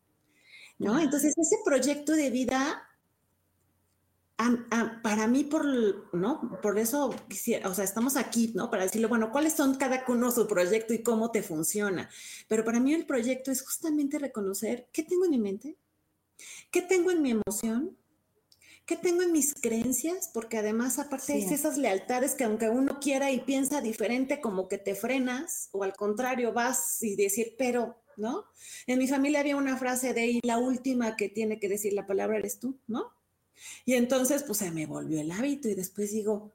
¿No? Entonces ese proyecto de vida, para mí, por, ¿no? Por eso o sea, estamos aquí, ¿no? Para decirle, bueno, ¿cuáles son cada uno su proyecto y cómo te funciona? Pero para mí el proyecto es justamente reconocer qué tengo en mi mente, qué tengo en mi emoción, ¿Qué tengo en mis creencias? Porque además, aparte, de esas lealtades que aunque uno quiera y piensa diferente, como que te frenas, o al contrario, vas y decir, pero, ¿no? En mi familia había una frase de, y la última que tiene que decir la palabra eres tú, ¿no? Y entonces, pues se me volvió el hábito y después digo,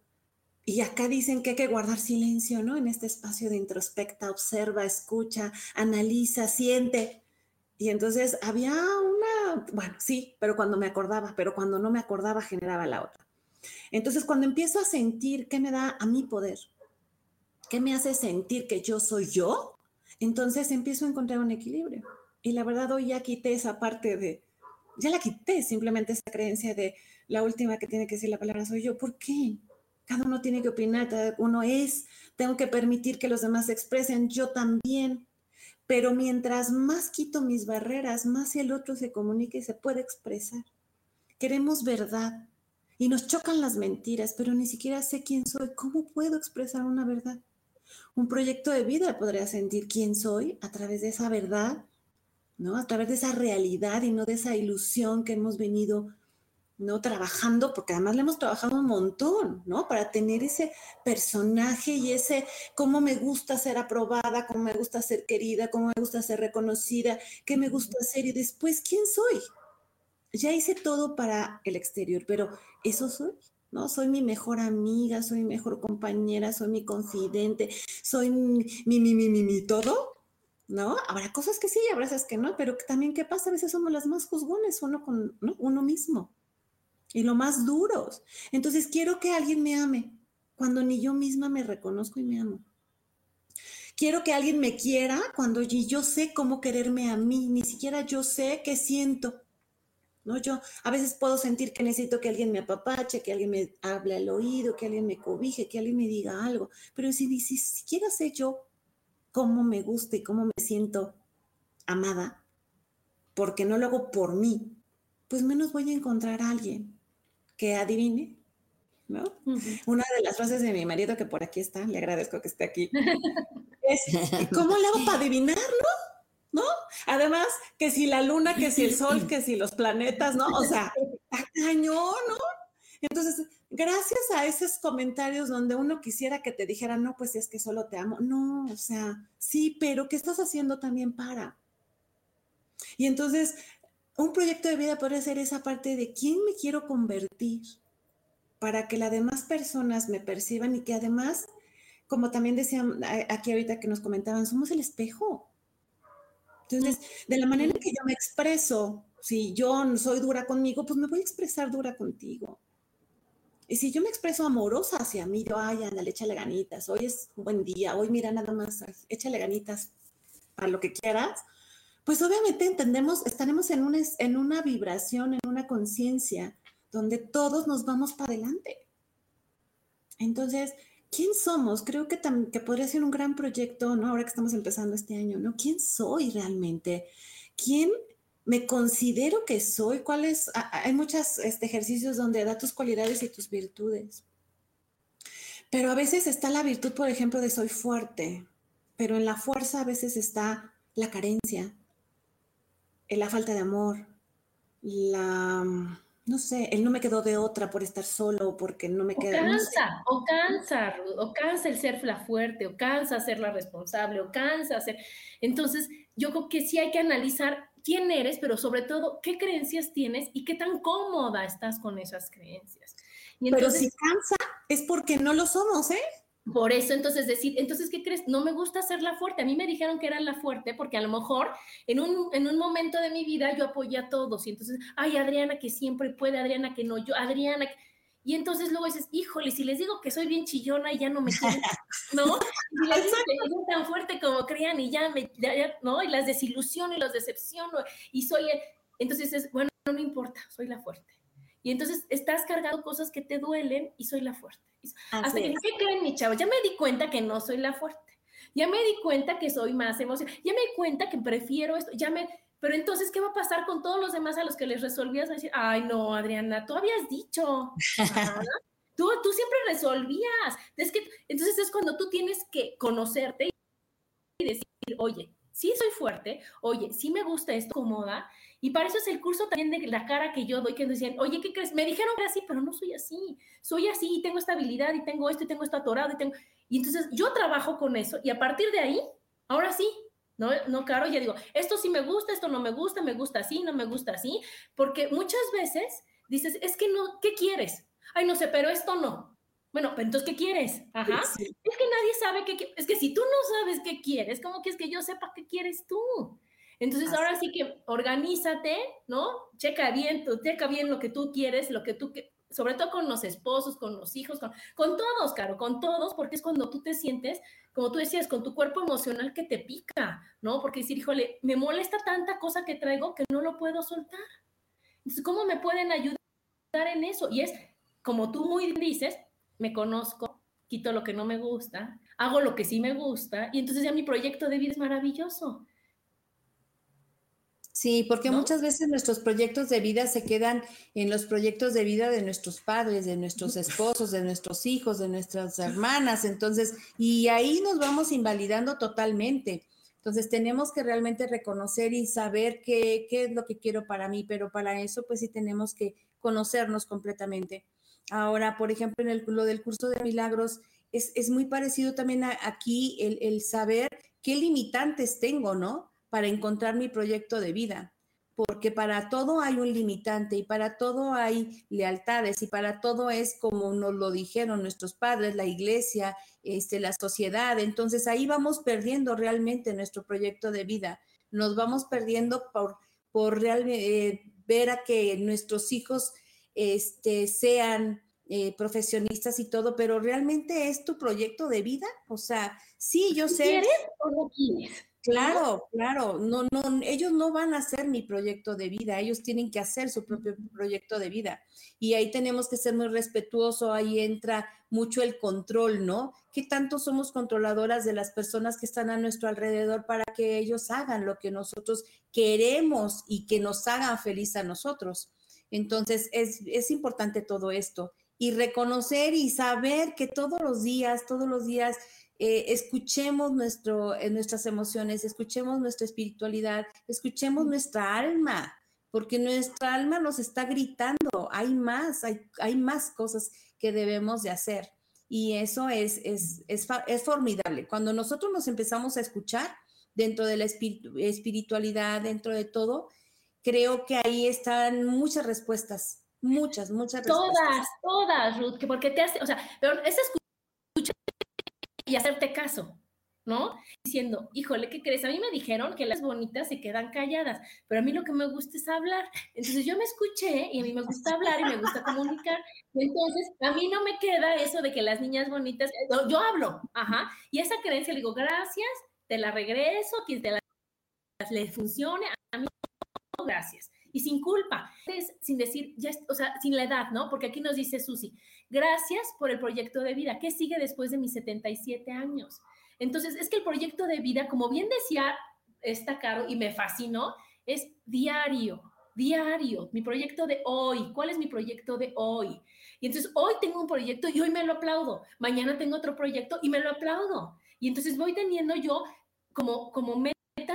y acá dicen que hay que guardar silencio, ¿no? En este espacio de introspecta, observa, escucha, analiza, siente. Y entonces había una, bueno, sí, pero cuando me acordaba, pero cuando no me acordaba generaba la otra. Entonces cuando empiezo a sentir qué me da a mi poder, qué me hace sentir que yo soy yo, entonces empiezo a encontrar un equilibrio. Y la verdad hoy ya quité esa parte de, ya la quité, simplemente esa creencia de la última que tiene que decir la palabra soy yo. ¿Por qué? Cada uno tiene que opinar, cada uno es, tengo que permitir que los demás se expresen, yo también. Pero mientras más quito mis barreras, más el otro se comunica y se puede expresar. Queremos verdad y nos chocan las mentiras, pero ni siquiera sé quién soy. ¿Cómo puedo expresar una verdad? Un proyecto de vida podría sentir quién soy a través de esa verdad, ¿no? A través de esa realidad y no de esa ilusión que hemos venido ¿no? Trabajando, porque además le hemos trabajado un montón, ¿no? Para tener ese personaje y ese cómo me gusta ser aprobada, cómo me gusta ser querida, cómo me gusta ser reconocida, qué me gusta hacer y después, ¿quién soy? Ya hice todo para el exterior, pero ¿eso soy? ¿No? Soy mi mejor amiga, soy mi mejor compañera, soy mi confidente, soy mi, mi, mi, mi, mi, todo, ¿no? Habrá cosas que sí habrá cosas que no, pero también, ¿qué pasa? A veces somos las más juzgones uno con uno mismo y lo más duros. Entonces quiero que alguien me ame cuando ni yo misma me reconozco y me amo. Quiero que alguien me quiera cuando yo sé cómo quererme a mí, ni siquiera yo sé qué siento. ¿No? Yo a veces puedo sentir que necesito que alguien me apapache, que alguien me hable al oído, que alguien me cobije, que alguien me diga algo. Pero si ni siquiera sé yo cómo me gusta y cómo me siento amada, porque no lo hago por mí, pues menos voy a encontrar a alguien que adivine, ¿no? Una de las frases de mi marido, que por aquí está, le agradezco que esté aquí, [laughs] es, ¿cómo le hago para adivinarlo? ¿No? Además, que si la luna, que si el sol, que si los planetas, ¿no? O sea, [laughs] cañón, ¿no? Entonces, gracias a esos comentarios donde uno quisiera que te dijera, no, pues es que solo te amo. No, o sea, sí, pero ¿qué estás haciendo también para? Y entonces, un proyecto de vida podría ser esa parte de quién me quiero convertir para que las demás personas me perciban y que además, como también decían aquí ahorita que nos comentaban, somos el espejo. Entonces, de la manera que yo me expreso, si yo soy dura conmigo, pues me voy a expresar dura contigo. Y si yo me expreso amorosa hacia mí, yo, ay, anda, échale ganitas, hoy es un buen día, hoy mira nada más, échale ganitas para lo que quieras, pues obviamente entendemos, estaremos en una, en una vibración, en una conciencia donde todos nos vamos para adelante. Entonces, ¿quién somos? Creo que, que podría ser un gran proyecto, ¿no? Ahora que estamos empezando este año, ¿no? ¿Quién soy realmente? ¿Quién me considero que soy? ¿Cuáles? Hay muchos este, ejercicios donde da tus cualidades y tus virtudes. Pero a veces está la virtud, por ejemplo, de soy fuerte, pero en la fuerza a veces está la carencia, la falta de amor, la, no sé, él no me quedó de otra por estar solo, porque no me queda. O cansa, o cansa, o cansa el ser la fuerte, o cansa ser la responsable, o cansa ser. Entonces, yo creo que sí hay que analizar quién eres, pero sobre todo qué creencias tienes y qué tan cómoda estás con esas creencias. pero si cansa es porque no lo somos, ¿eh? Por eso, entonces, decir, entonces, ¿qué crees? No me gusta ser la fuerte. A mí me dijeron que era la fuerte porque a lo mejor en un, en un momento de mi vida yo apoyé a todos. Y entonces, ay, Adriana que siempre puede, Adriana que no, yo, Adriana. Y entonces luego dices, híjole, si les digo que soy bien chillona y ya no me [laughs] quieren, ¿no? Y les digo que soy tan fuerte como crean y ya me, ¿no? Y las desilusiono y los decepciono y soy, entonces es, bueno, no importa, soy la fuerte. Y entonces estás cargando cosas que te duelen y soy la fuerte. Hasta que, ¿qué creen, mi chavo? Ya me di cuenta que no soy la fuerte. Ya me di cuenta que soy más emocional. Ya me di cuenta que prefiero esto. Ya me... Pero entonces, ¿qué va a pasar con todos los demás a los que les resolvías? Decir, ay, no, Adriana, tú habías dicho. [laughs] tú, tú siempre resolvías. Es que, entonces es cuando tú tienes que conocerte y decir, oye, sí soy fuerte, oye, sí me gusta esto, cómoda, y para eso es el curso también de la cara que yo doy, que decían, oye, ¿qué crees? Me dijeron que era así, pero no soy así. Soy así y tengo esta habilidad y tengo esto y tengo esto atorado y tengo... Y entonces yo trabajo con eso y a partir de ahí, ahora sí, no, no, claro, ya digo, esto sí me gusta, esto no me gusta, me gusta así, no me gusta así, porque muchas veces dices, es que no, ¿qué quieres? Ay, no sé, pero esto no. Bueno, entonces, ¿qué quieres? Ajá. Es que nadie sabe qué Es que si tú no sabes qué quieres, ¿cómo quieres que yo sepa qué quieres tú? Entonces ahora sí que organízate, ¿no? Checa bien, checa bien lo que tú quieres, lo que tú, sobre todo con los esposos, con los hijos, con, con todos, Caro, con todos, porque es cuando tú te sientes, como tú decías, con tu cuerpo emocional que te pica, ¿no? Porque decir, híjole, me molesta tanta cosa que traigo que no lo puedo soltar. Entonces, ¿cómo me pueden ayudar en eso? Y es, como tú muy dices, me conozco, quito lo que no me gusta, hago lo que sí me gusta, y entonces ya mi proyecto de vida es maravilloso. Sí, porque muchas veces nuestros proyectos de vida se quedan en los proyectos de vida de nuestros padres, de nuestros esposos, de nuestros hijos, de nuestras hermanas. Entonces, y ahí nos vamos invalidando totalmente. Entonces, tenemos que realmente reconocer y saber qué, qué es lo que quiero para mí, pero para eso, pues sí tenemos que conocernos completamente. Ahora, por ejemplo, en el, lo del curso de milagros, es, es muy parecido también aquí el, el saber qué limitantes tengo, ¿no? para encontrar mi proyecto de vida, porque para todo hay un limitante y para todo hay lealtades y para todo es como nos lo dijeron nuestros padres, la iglesia, este, la sociedad. Entonces ahí vamos perdiendo realmente nuestro proyecto de vida. Nos vamos perdiendo por, por realmente eh, ver a que nuestros hijos este, sean eh, profesionistas y todo, pero realmente es tu proyecto de vida. O sea, sí, yo sé. ¿Quieres o no quieres? Claro, claro, no, no, ellos no van a hacer mi proyecto de vida, ellos tienen que hacer su propio proyecto de vida. Y ahí tenemos que ser muy respetuosos, ahí entra mucho el control, ¿no? ¿Qué tanto somos controladoras de las personas que están a nuestro alrededor para que ellos hagan lo que nosotros queremos y que nos hagan feliz a nosotros? Entonces, es, es importante todo esto y reconocer y saber que todos los días, todos los días eh, escuchemos nuestro, eh, nuestras emociones, escuchemos nuestra espiritualidad, escuchemos nuestra alma, porque nuestra alma nos está gritando, hay más, hay, hay más cosas que debemos de hacer. Y eso es, es, es, es formidable. Cuando nosotros nos empezamos a escuchar dentro de la espiritualidad, dentro de todo, creo que ahí están muchas respuestas, muchas, muchas respuestas. Todas, todas, Ruth, que porque te hace, o sea, pero esa y hacerte caso. ¿no? Diciendo, híjole, ¿qué crees? A mí me dijeron que las bonitas se quedan calladas, pero a mí lo que me gusta es hablar. Entonces yo me escuché y a mí me gusta hablar y me gusta comunicar. Entonces a mí no me queda eso de que las niñas bonitas, yo hablo, ajá, y esa creencia le digo, gracias, te la regreso, quien te la le funcione, a mí gracias. Y sin culpa, sin decir, o sea, sin la edad, ¿no? Porque aquí nos dice Susi, gracias por el proyecto de vida. ¿Qué sigue después de mis 77 años? Entonces, es que el proyecto de vida, como bien decía esta Caro, y me fascinó, es diario, diario, mi proyecto de hoy. ¿Cuál es mi proyecto de hoy? Y entonces hoy tengo un proyecto y hoy me lo aplaudo. Mañana tengo otro proyecto y me lo aplaudo. Y entonces voy teniendo yo como, como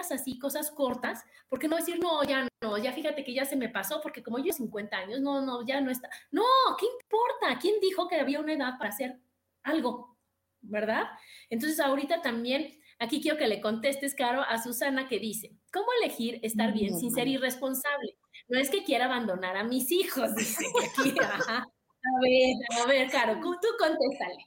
así, cosas cortas, porque no decir, no, ya no, ya fíjate que ya se me pasó, porque como yo 50 años, no, no, ya no está. No, ¿qué importa? ¿Quién dijo que había una edad para hacer algo? ¿verdad? Entonces ahorita también, aquí quiero que le contestes, Caro, a Susana que dice, ¿cómo elegir estar bien sin ser irresponsable? No es que quiera abandonar a mis hijos, [laughs] dice aquí. A ver, a ver, Caro, tú contéstale.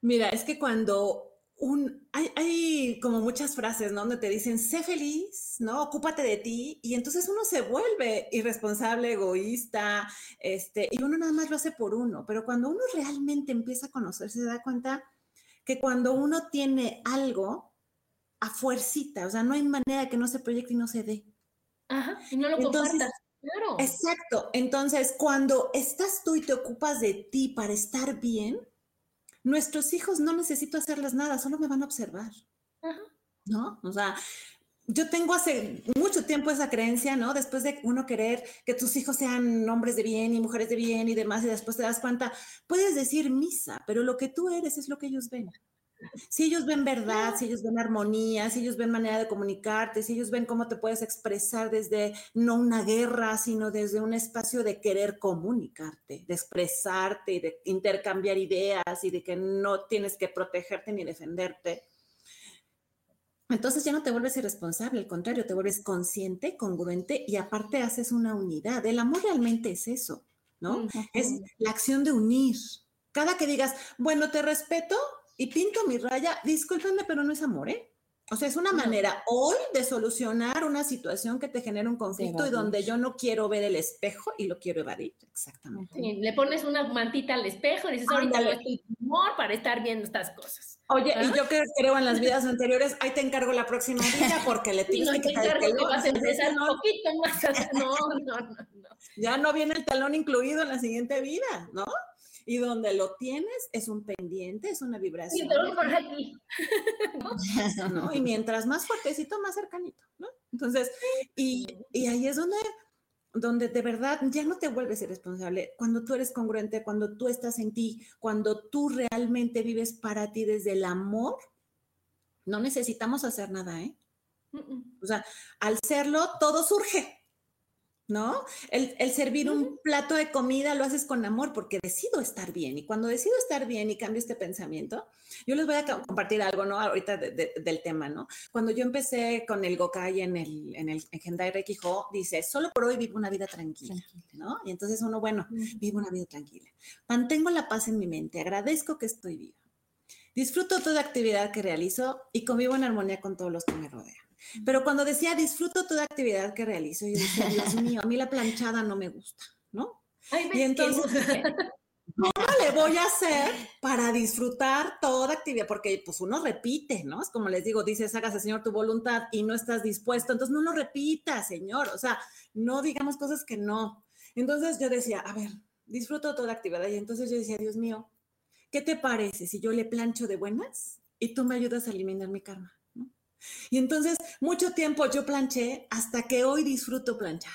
Mira, es que cuando un, hay, hay, como muchas frases, ¿no? Donde te dicen, sé feliz, ¿no? Ocúpate de ti. Y entonces uno se vuelve irresponsable, egoísta, este, y uno nada más lo hace por uno. Pero cuando uno realmente empieza a conocerse, se da cuenta que cuando uno tiene algo a fuercita, o sea, no hay manera que no se proyecte y no se dé. Ajá, y no lo compartas. Claro. Exacto. Entonces, cuando estás tú y te ocupas de ti para estar bien, nuestros hijos no necesito hacerles nada, solo me van a observar. ¿No? O sea, yo tengo hace mucho tiempo esa creencia, ¿no? Después de uno querer que tus hijos sean hombres de bien y mujeres de bien y demás, y después te das cuenta, puedes decir misa, pero lo que tú eres es lo que ellos ven. Si ellos ven verdad, si ellos ven armonía, si ellos ven manera de comunicarte, si ellos ven cómo te puedes expresar desde no una guerra, sino desde un espacio de querer comunicarte, de expresarte y de intercambiar ideas y de que no tienes que protegerte ni defenderte. Entonces ya no te vuelves irresponsable, al contrario, te vuelves consciente, congruente y aparte haces una unidad. El amor realmente es eso, ¿no? Es la acción de unir. Cada que digas, bueno, te respeto, y pinto mi raya, discúlpenme, pero no es amor, ¿eh? O sea, es una manera hoy de solucionar una situación que te genera un conflicto y donde yo no quiero ver el espejo y lo quiero evadir. Exactamente. le pones una mantita al espejo y dices, ahorita lo estoy amor para estar viendo estas cosas. Oye, y ¿Ah? yo que creo en las vidas anteriores, ahí te encargo la próxima [laughs] vida porque le tienes que quitar el talón. Vas a empezar un poquito más. [laughs] No, no, no, no. Ya no viene el talón incluido en la siguiente vida, ¿no? Y donde lo tienes es un pendiente, es una vibración. aquí. [laughs] ¿no? Y mientras más fuertecito, más cercanito, ¿no? Entonces, y, y ahí es donde, donde de verdad ya no te vuelves irresponsable, cuando tú eres congruente, cuando tú estás en ti, cuando tú realmente vives para ti desde el amor, no necesitamos hacer nada, ¿eh? O sea, al serlo, todo surge. ¿No? El, servir un plato de comida lo haces con amor porque decido estar bien. Y cuando decido estar bien y cambio este pensamiento, yo les voy a compartir algo, ¿no? Ahorita del tema, ¿no? Cuando yo empecé con el Gokai en el, en el en Rekijo, dice, solo por hoy vivo una vida tranquila, ¿no? Y entonces uno, bueno, vivo una vida tranquila. Mantengo la paz en mi mente, agradezco que estoy viva. Disfruto toda actividad que realizo y convivo en armonía con todos los que me rodean. Pero cuando decía disfruto toda actividad que realizo, yo decía, Dios [laughs] mío, a mí la planchada no me gusta, ¿no? y entonces, [laughs] ¿cómo le voy a hacer para disfrutar toda actividad? Porque pues uno repite, ¿no? Es como les digo, dices, hágase, Señor, tu voluntad y no estás dispuesto, entonces no lo repita, Señor, o sea, no digamos cosas que no. Entonces yo decía, a ver, disfruto toda actividad y entonces yo decía, Dios mío, ¿qué te parece si yo le plancho de buenas y tú me ayudas a eliminar mi karma? Y entonces, mucho tiempo yo planché hasta que hoy disfruto planchar.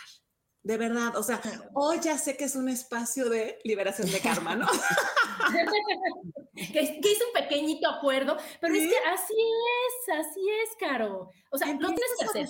De verdad, o sea, hoy ya sé que es un espacio de liberación de karma, ¿no? [laughs] que, hice un pequeñito acuerdo, pero es que así es, así es, Caro. O sea, lo tienes que hacer.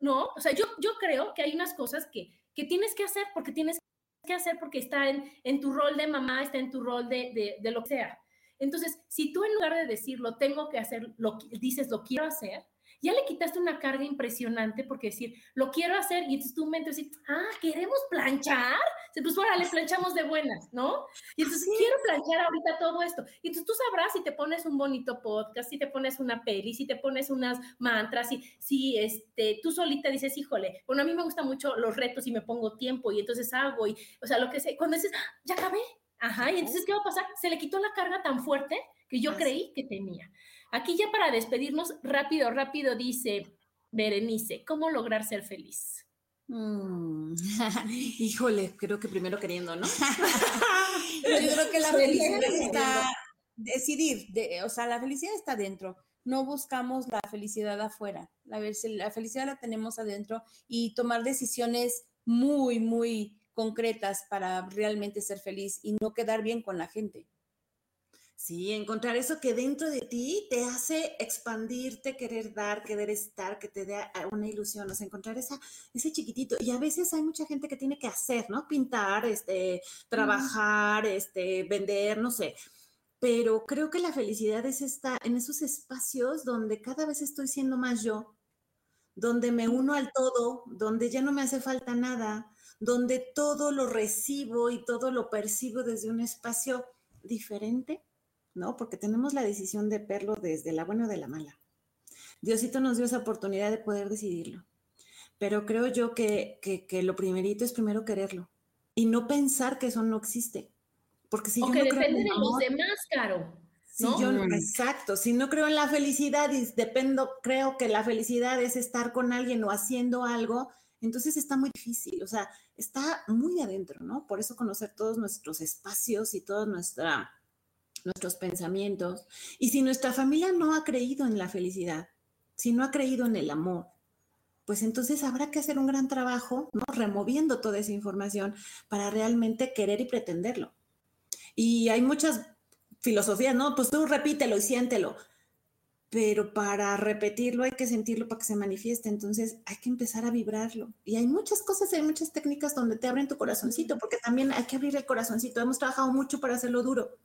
No, o sea, yo, yo creo que hay unas cosas que, que tienes que hacer porque tienes que hacer porque está en, en tu rol de mamá, está en tu rol de, de, de lo que sea. Entonces, si tú en lugar de decirlo, tengo que hacer, lo, dices, lo quiero hacer, ya le quitaste una carga impresionante porque decir, lo quiero hacer, y entonces tu mente dice, ah, ¿queremos planchar? Pues ahora le planchamos de buenas, ¿no? Y entonces quiero planchar ahorita todo esto. Y entonces tú sabrás si te pones un bonito podcast, si te pones una peli, si te pones unas mantras, si, si este, tú solita dices, híjole, bueno, a mí me gustan mucho los retos y me pongo tiempo y entonces hago y, o sea, lo que sé, cuando dices, ¡Ah, ya acabé, ajá, y entonces, ¿qué va a pasar? Se le quitó la carga tan fuerte que yo creí que tenía. Aquí ya para despedirnos, rápido, rápido, dice Berenice, ¿cómo lograr ser feliz? Mm. [laughs] Híjole, creo que primero queriendo, ¿no? [laughs] Yo creo que la felicidad está decidir, o sea, la felicidad está dentro. No buscamos la felicidad afuera. La, la felicidad la tenemos adentro y tomar decisiones muy, muy concretas para realmente ser feliz y no quedar bien con la gente. Sí, encontrar eso que dentro de ti te hace expandirte, querer dar, querer estar, que te dé una ilusión, o sea, encontrar esa, ese chiquitito. Y a veces hay mucha gente que tiene que hacer, ¿no? Pintar, este, trabajar, este, vender, no sé. Pero creo que la felicidad es esta, en esos espacios donde cada vez estoy siendo más yo, donde me uno al todo, donde ya no me hace falta nada, donde todo lo recibo y todo lo percibo desde un espacio diferente ¿no? Porque tenemos la decisión de verlo desde la buena o de la mala. Diosito nos dio esa oportunidad de poder decidirlo. Pero creo yo que, lo primerito es primero quererlo y no pensar que eso no existe. Porque si yo no depende de los demás, Caro. yo, exacto, si no creo en la felicidad y dependo, creo que la felicidad es estar con alguien o haciendo algo, entonces está muy difícil, o sea, está muy adentro, ¿no? Por eso conocer todos nuestros espacios y toda nuestra nuestros pensamientos. Y si nuestra familia no ha creído en la felicidad, si no ha creído en el amor, pues entonces habrá que hacer un gran trabajo, ¿no? Removiendo toda esa información para realmente querer y pretenderlo. Y hay muchas filosofías, ¿no? Pues tú repítelo y siéntelo. Pero para repetirlo hay que sentirlo para que se manifieste. Entonces hay que empezar a vibrarlo. Y hay muchas cosas, hay muchas técnicas donde te abren tu corazoncito, porque también hay que abrir el corazoncito. Hemos trabajado mucho para hacerlo duro.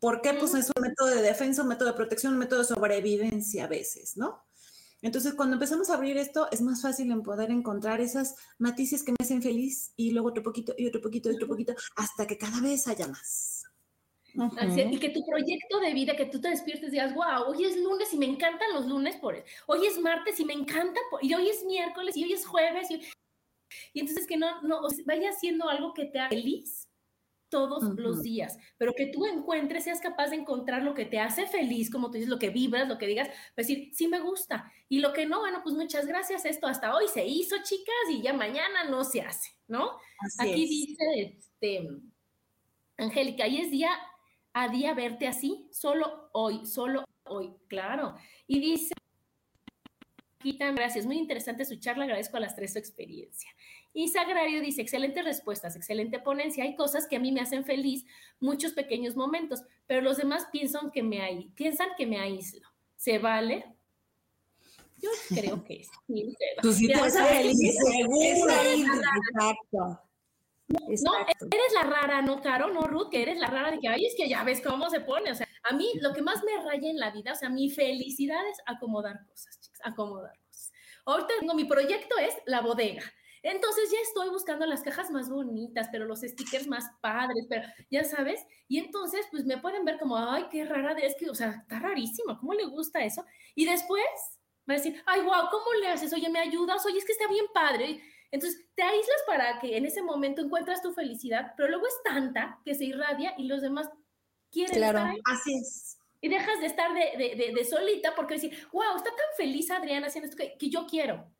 ¿Por qué? Pues es un método de defensa, un método de protección, un método de sobrevivencia a veces, ¿no? Entonces, cuando empezamos a abrir esto, es más fácil en poder encontrar esas matices que me hacen feliz y luego otro poquito y otro poquito y otro poquito, hasta que cada vez haya más. Y que tu proyecto de vida, que tú te despiertes y digas, wow, hoy es lunes y me encantan los lunes, por hoy es martes y me encanta, y hoy es miércoles y hoy es jueves, y, y entonces que no, no vaya haciendo algo que te haga feliz todos los días, pero que tú encuentres, seas capaz de encontrar lo que te hace feliz, como tú dices, lo que vibras, lo que digas, decir, sí me gusta, y lo que no, bueno, pues muchas gracias, esto hasta hoy se hizo, chicas, y ya mañana no se hace, ¿no? Aquí dice, este, Angélica, y es día a día verte así, solo hoy, solo hoy, claro, y dice, gracias, muy interesante su charla, agradezco a las tres su experiencia. Y Sagrario dice, excelentes respuestas, excelente ponencia. Hay cosas que a mí me hacen feliz, muchos pequeños momentos, pero los demás piensan que me, piensan que me aíslo. ¿Se vale? Yo creo que sí. Tú sí te feliz, Exacto. No, eres la rara, ¿no, Caro? No, Ruth, que eres la rara de que, ay, es que ya ves cómo se pone. O sea, a mí lo que más me raya en la vida, o sea, mi felicidad es acomodar cosas, chicas, acomodar cosas. Ahorita tengo, mi proyecto es la bodega. Entonces ya estoy buscando las cajas más bonitas, pero los stickers más padres, pero ya sabes, y entonces pues me pueden ver como, ay, qué rara, es que, o sea, está rarísimo, ¿cómo le gusta eso? Y después va a decir, ay, wow, ¿cómo le haces? Oye, ¿me ayudas? Oye, es que está bien padre. Entonces te aíslas para que en ese momento encuentras tu felicidad, pero luego es tanta que se irradia y los demás quieren claro, estar ahí. Así es. Y dejas de estar de, de, de, solita porque decir, wow, está tan feliz Adriana haciendo esto que, que yo quiero.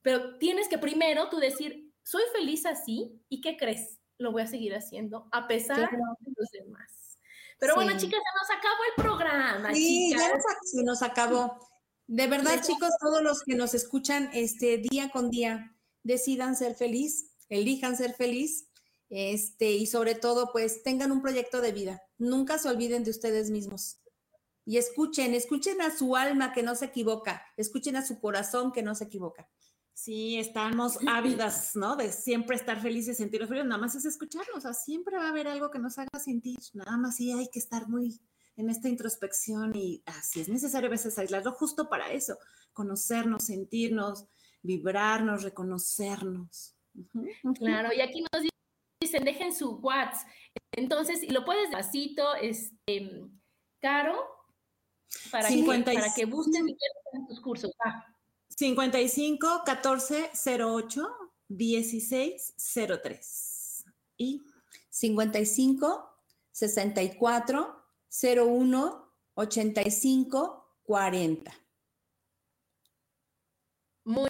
Pero tienes que primero tú decir, soy feliz así y ¿qué crees? Lo voy a seguir haciendo a pesar de los demás. Pero bueno, chicas, se nos acabó el programa. Sí, ya se nos acabó. De verdad, chicos, todos los que nos escuchan este día con día, decidan ser feliz, elijan ser feliz, este, y sobre todo, pues tengan un proyecto de vida. Nunca se olviden de ustedes mismos. Y escuchen, escuchen a su alma que no se equivoca, escuchen a su corazón que no se equivoca. Sí, estamos [clears throat] ávidas, ¿no? De siempre estar felices, sentir frío, nada más es escucharnos, o sea, siempre va a haber algo que nos haga sentir, nada más sí hay que estar muy en esta introspección y así es necesario a veces aislarlo justo para eso, conocernos, sentirnos, vibrarnos, reconocernos. Claro, y aquí nos dicen, dejen su WhatsApp. Entonces, lo puedes despacito, este, Caro, para, que, para que busquen tus cursos. Ah. 55 14 08 16 03. Y 55 64 01 85 40. Muy,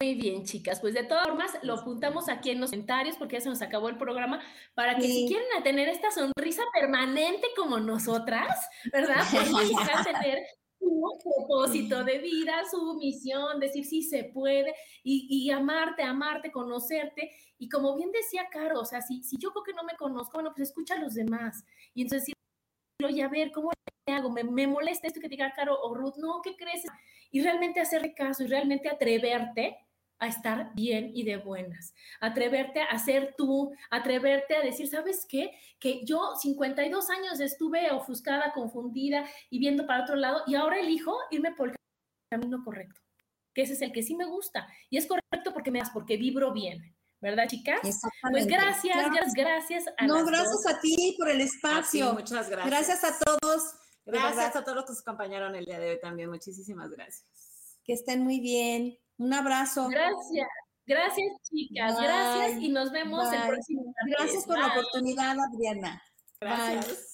muy bien, chicas. Pues de todas formas, lo apuntamos aquí en los comentarios porque ya se nos acabó el programa para que si quieren tener esta sonrisa permanente como nosotras, ¿verdad? [laughs] Pues tener su propósito de vida, su misión, decir sí se puede y, y, amarte, amarte, conocerte. Y como bien decía Caro, o sea, si, si yo creo que no me conozco, bueno, pues escucha a los demás. Y entonces y a ver, ¿cómo le hago? Me, me, molesta esto que diga Caro o Ruth, no, ¿qué crees? Y realmente hacerle caso y realmente atreverte a estar bien y de buenas, atreverte a ser tú, atreverte a decir, ¿sabes qué? Que yo 52 años estuve ofuscada, confundida y viendo para otro lado y ahora elijo irme por el camino correcto, que ese es el que sí me gusta y es correcto porque me das, porque vibro bien. ¿Verdad, chicas? Pues gracias, gracias, gracias. A no, gracias a ti por el espacio. muchas gracias. Gracias a todos. Gracias a todos los que nos acompañaron el día de hoy también. Muchísimas gracias. Que estén muy bien. Un abrazo. Gracias. Gracias, chicas. Gracias y nos vemos el próximo. Gracias por la oportunidad, Adriana. Gracias.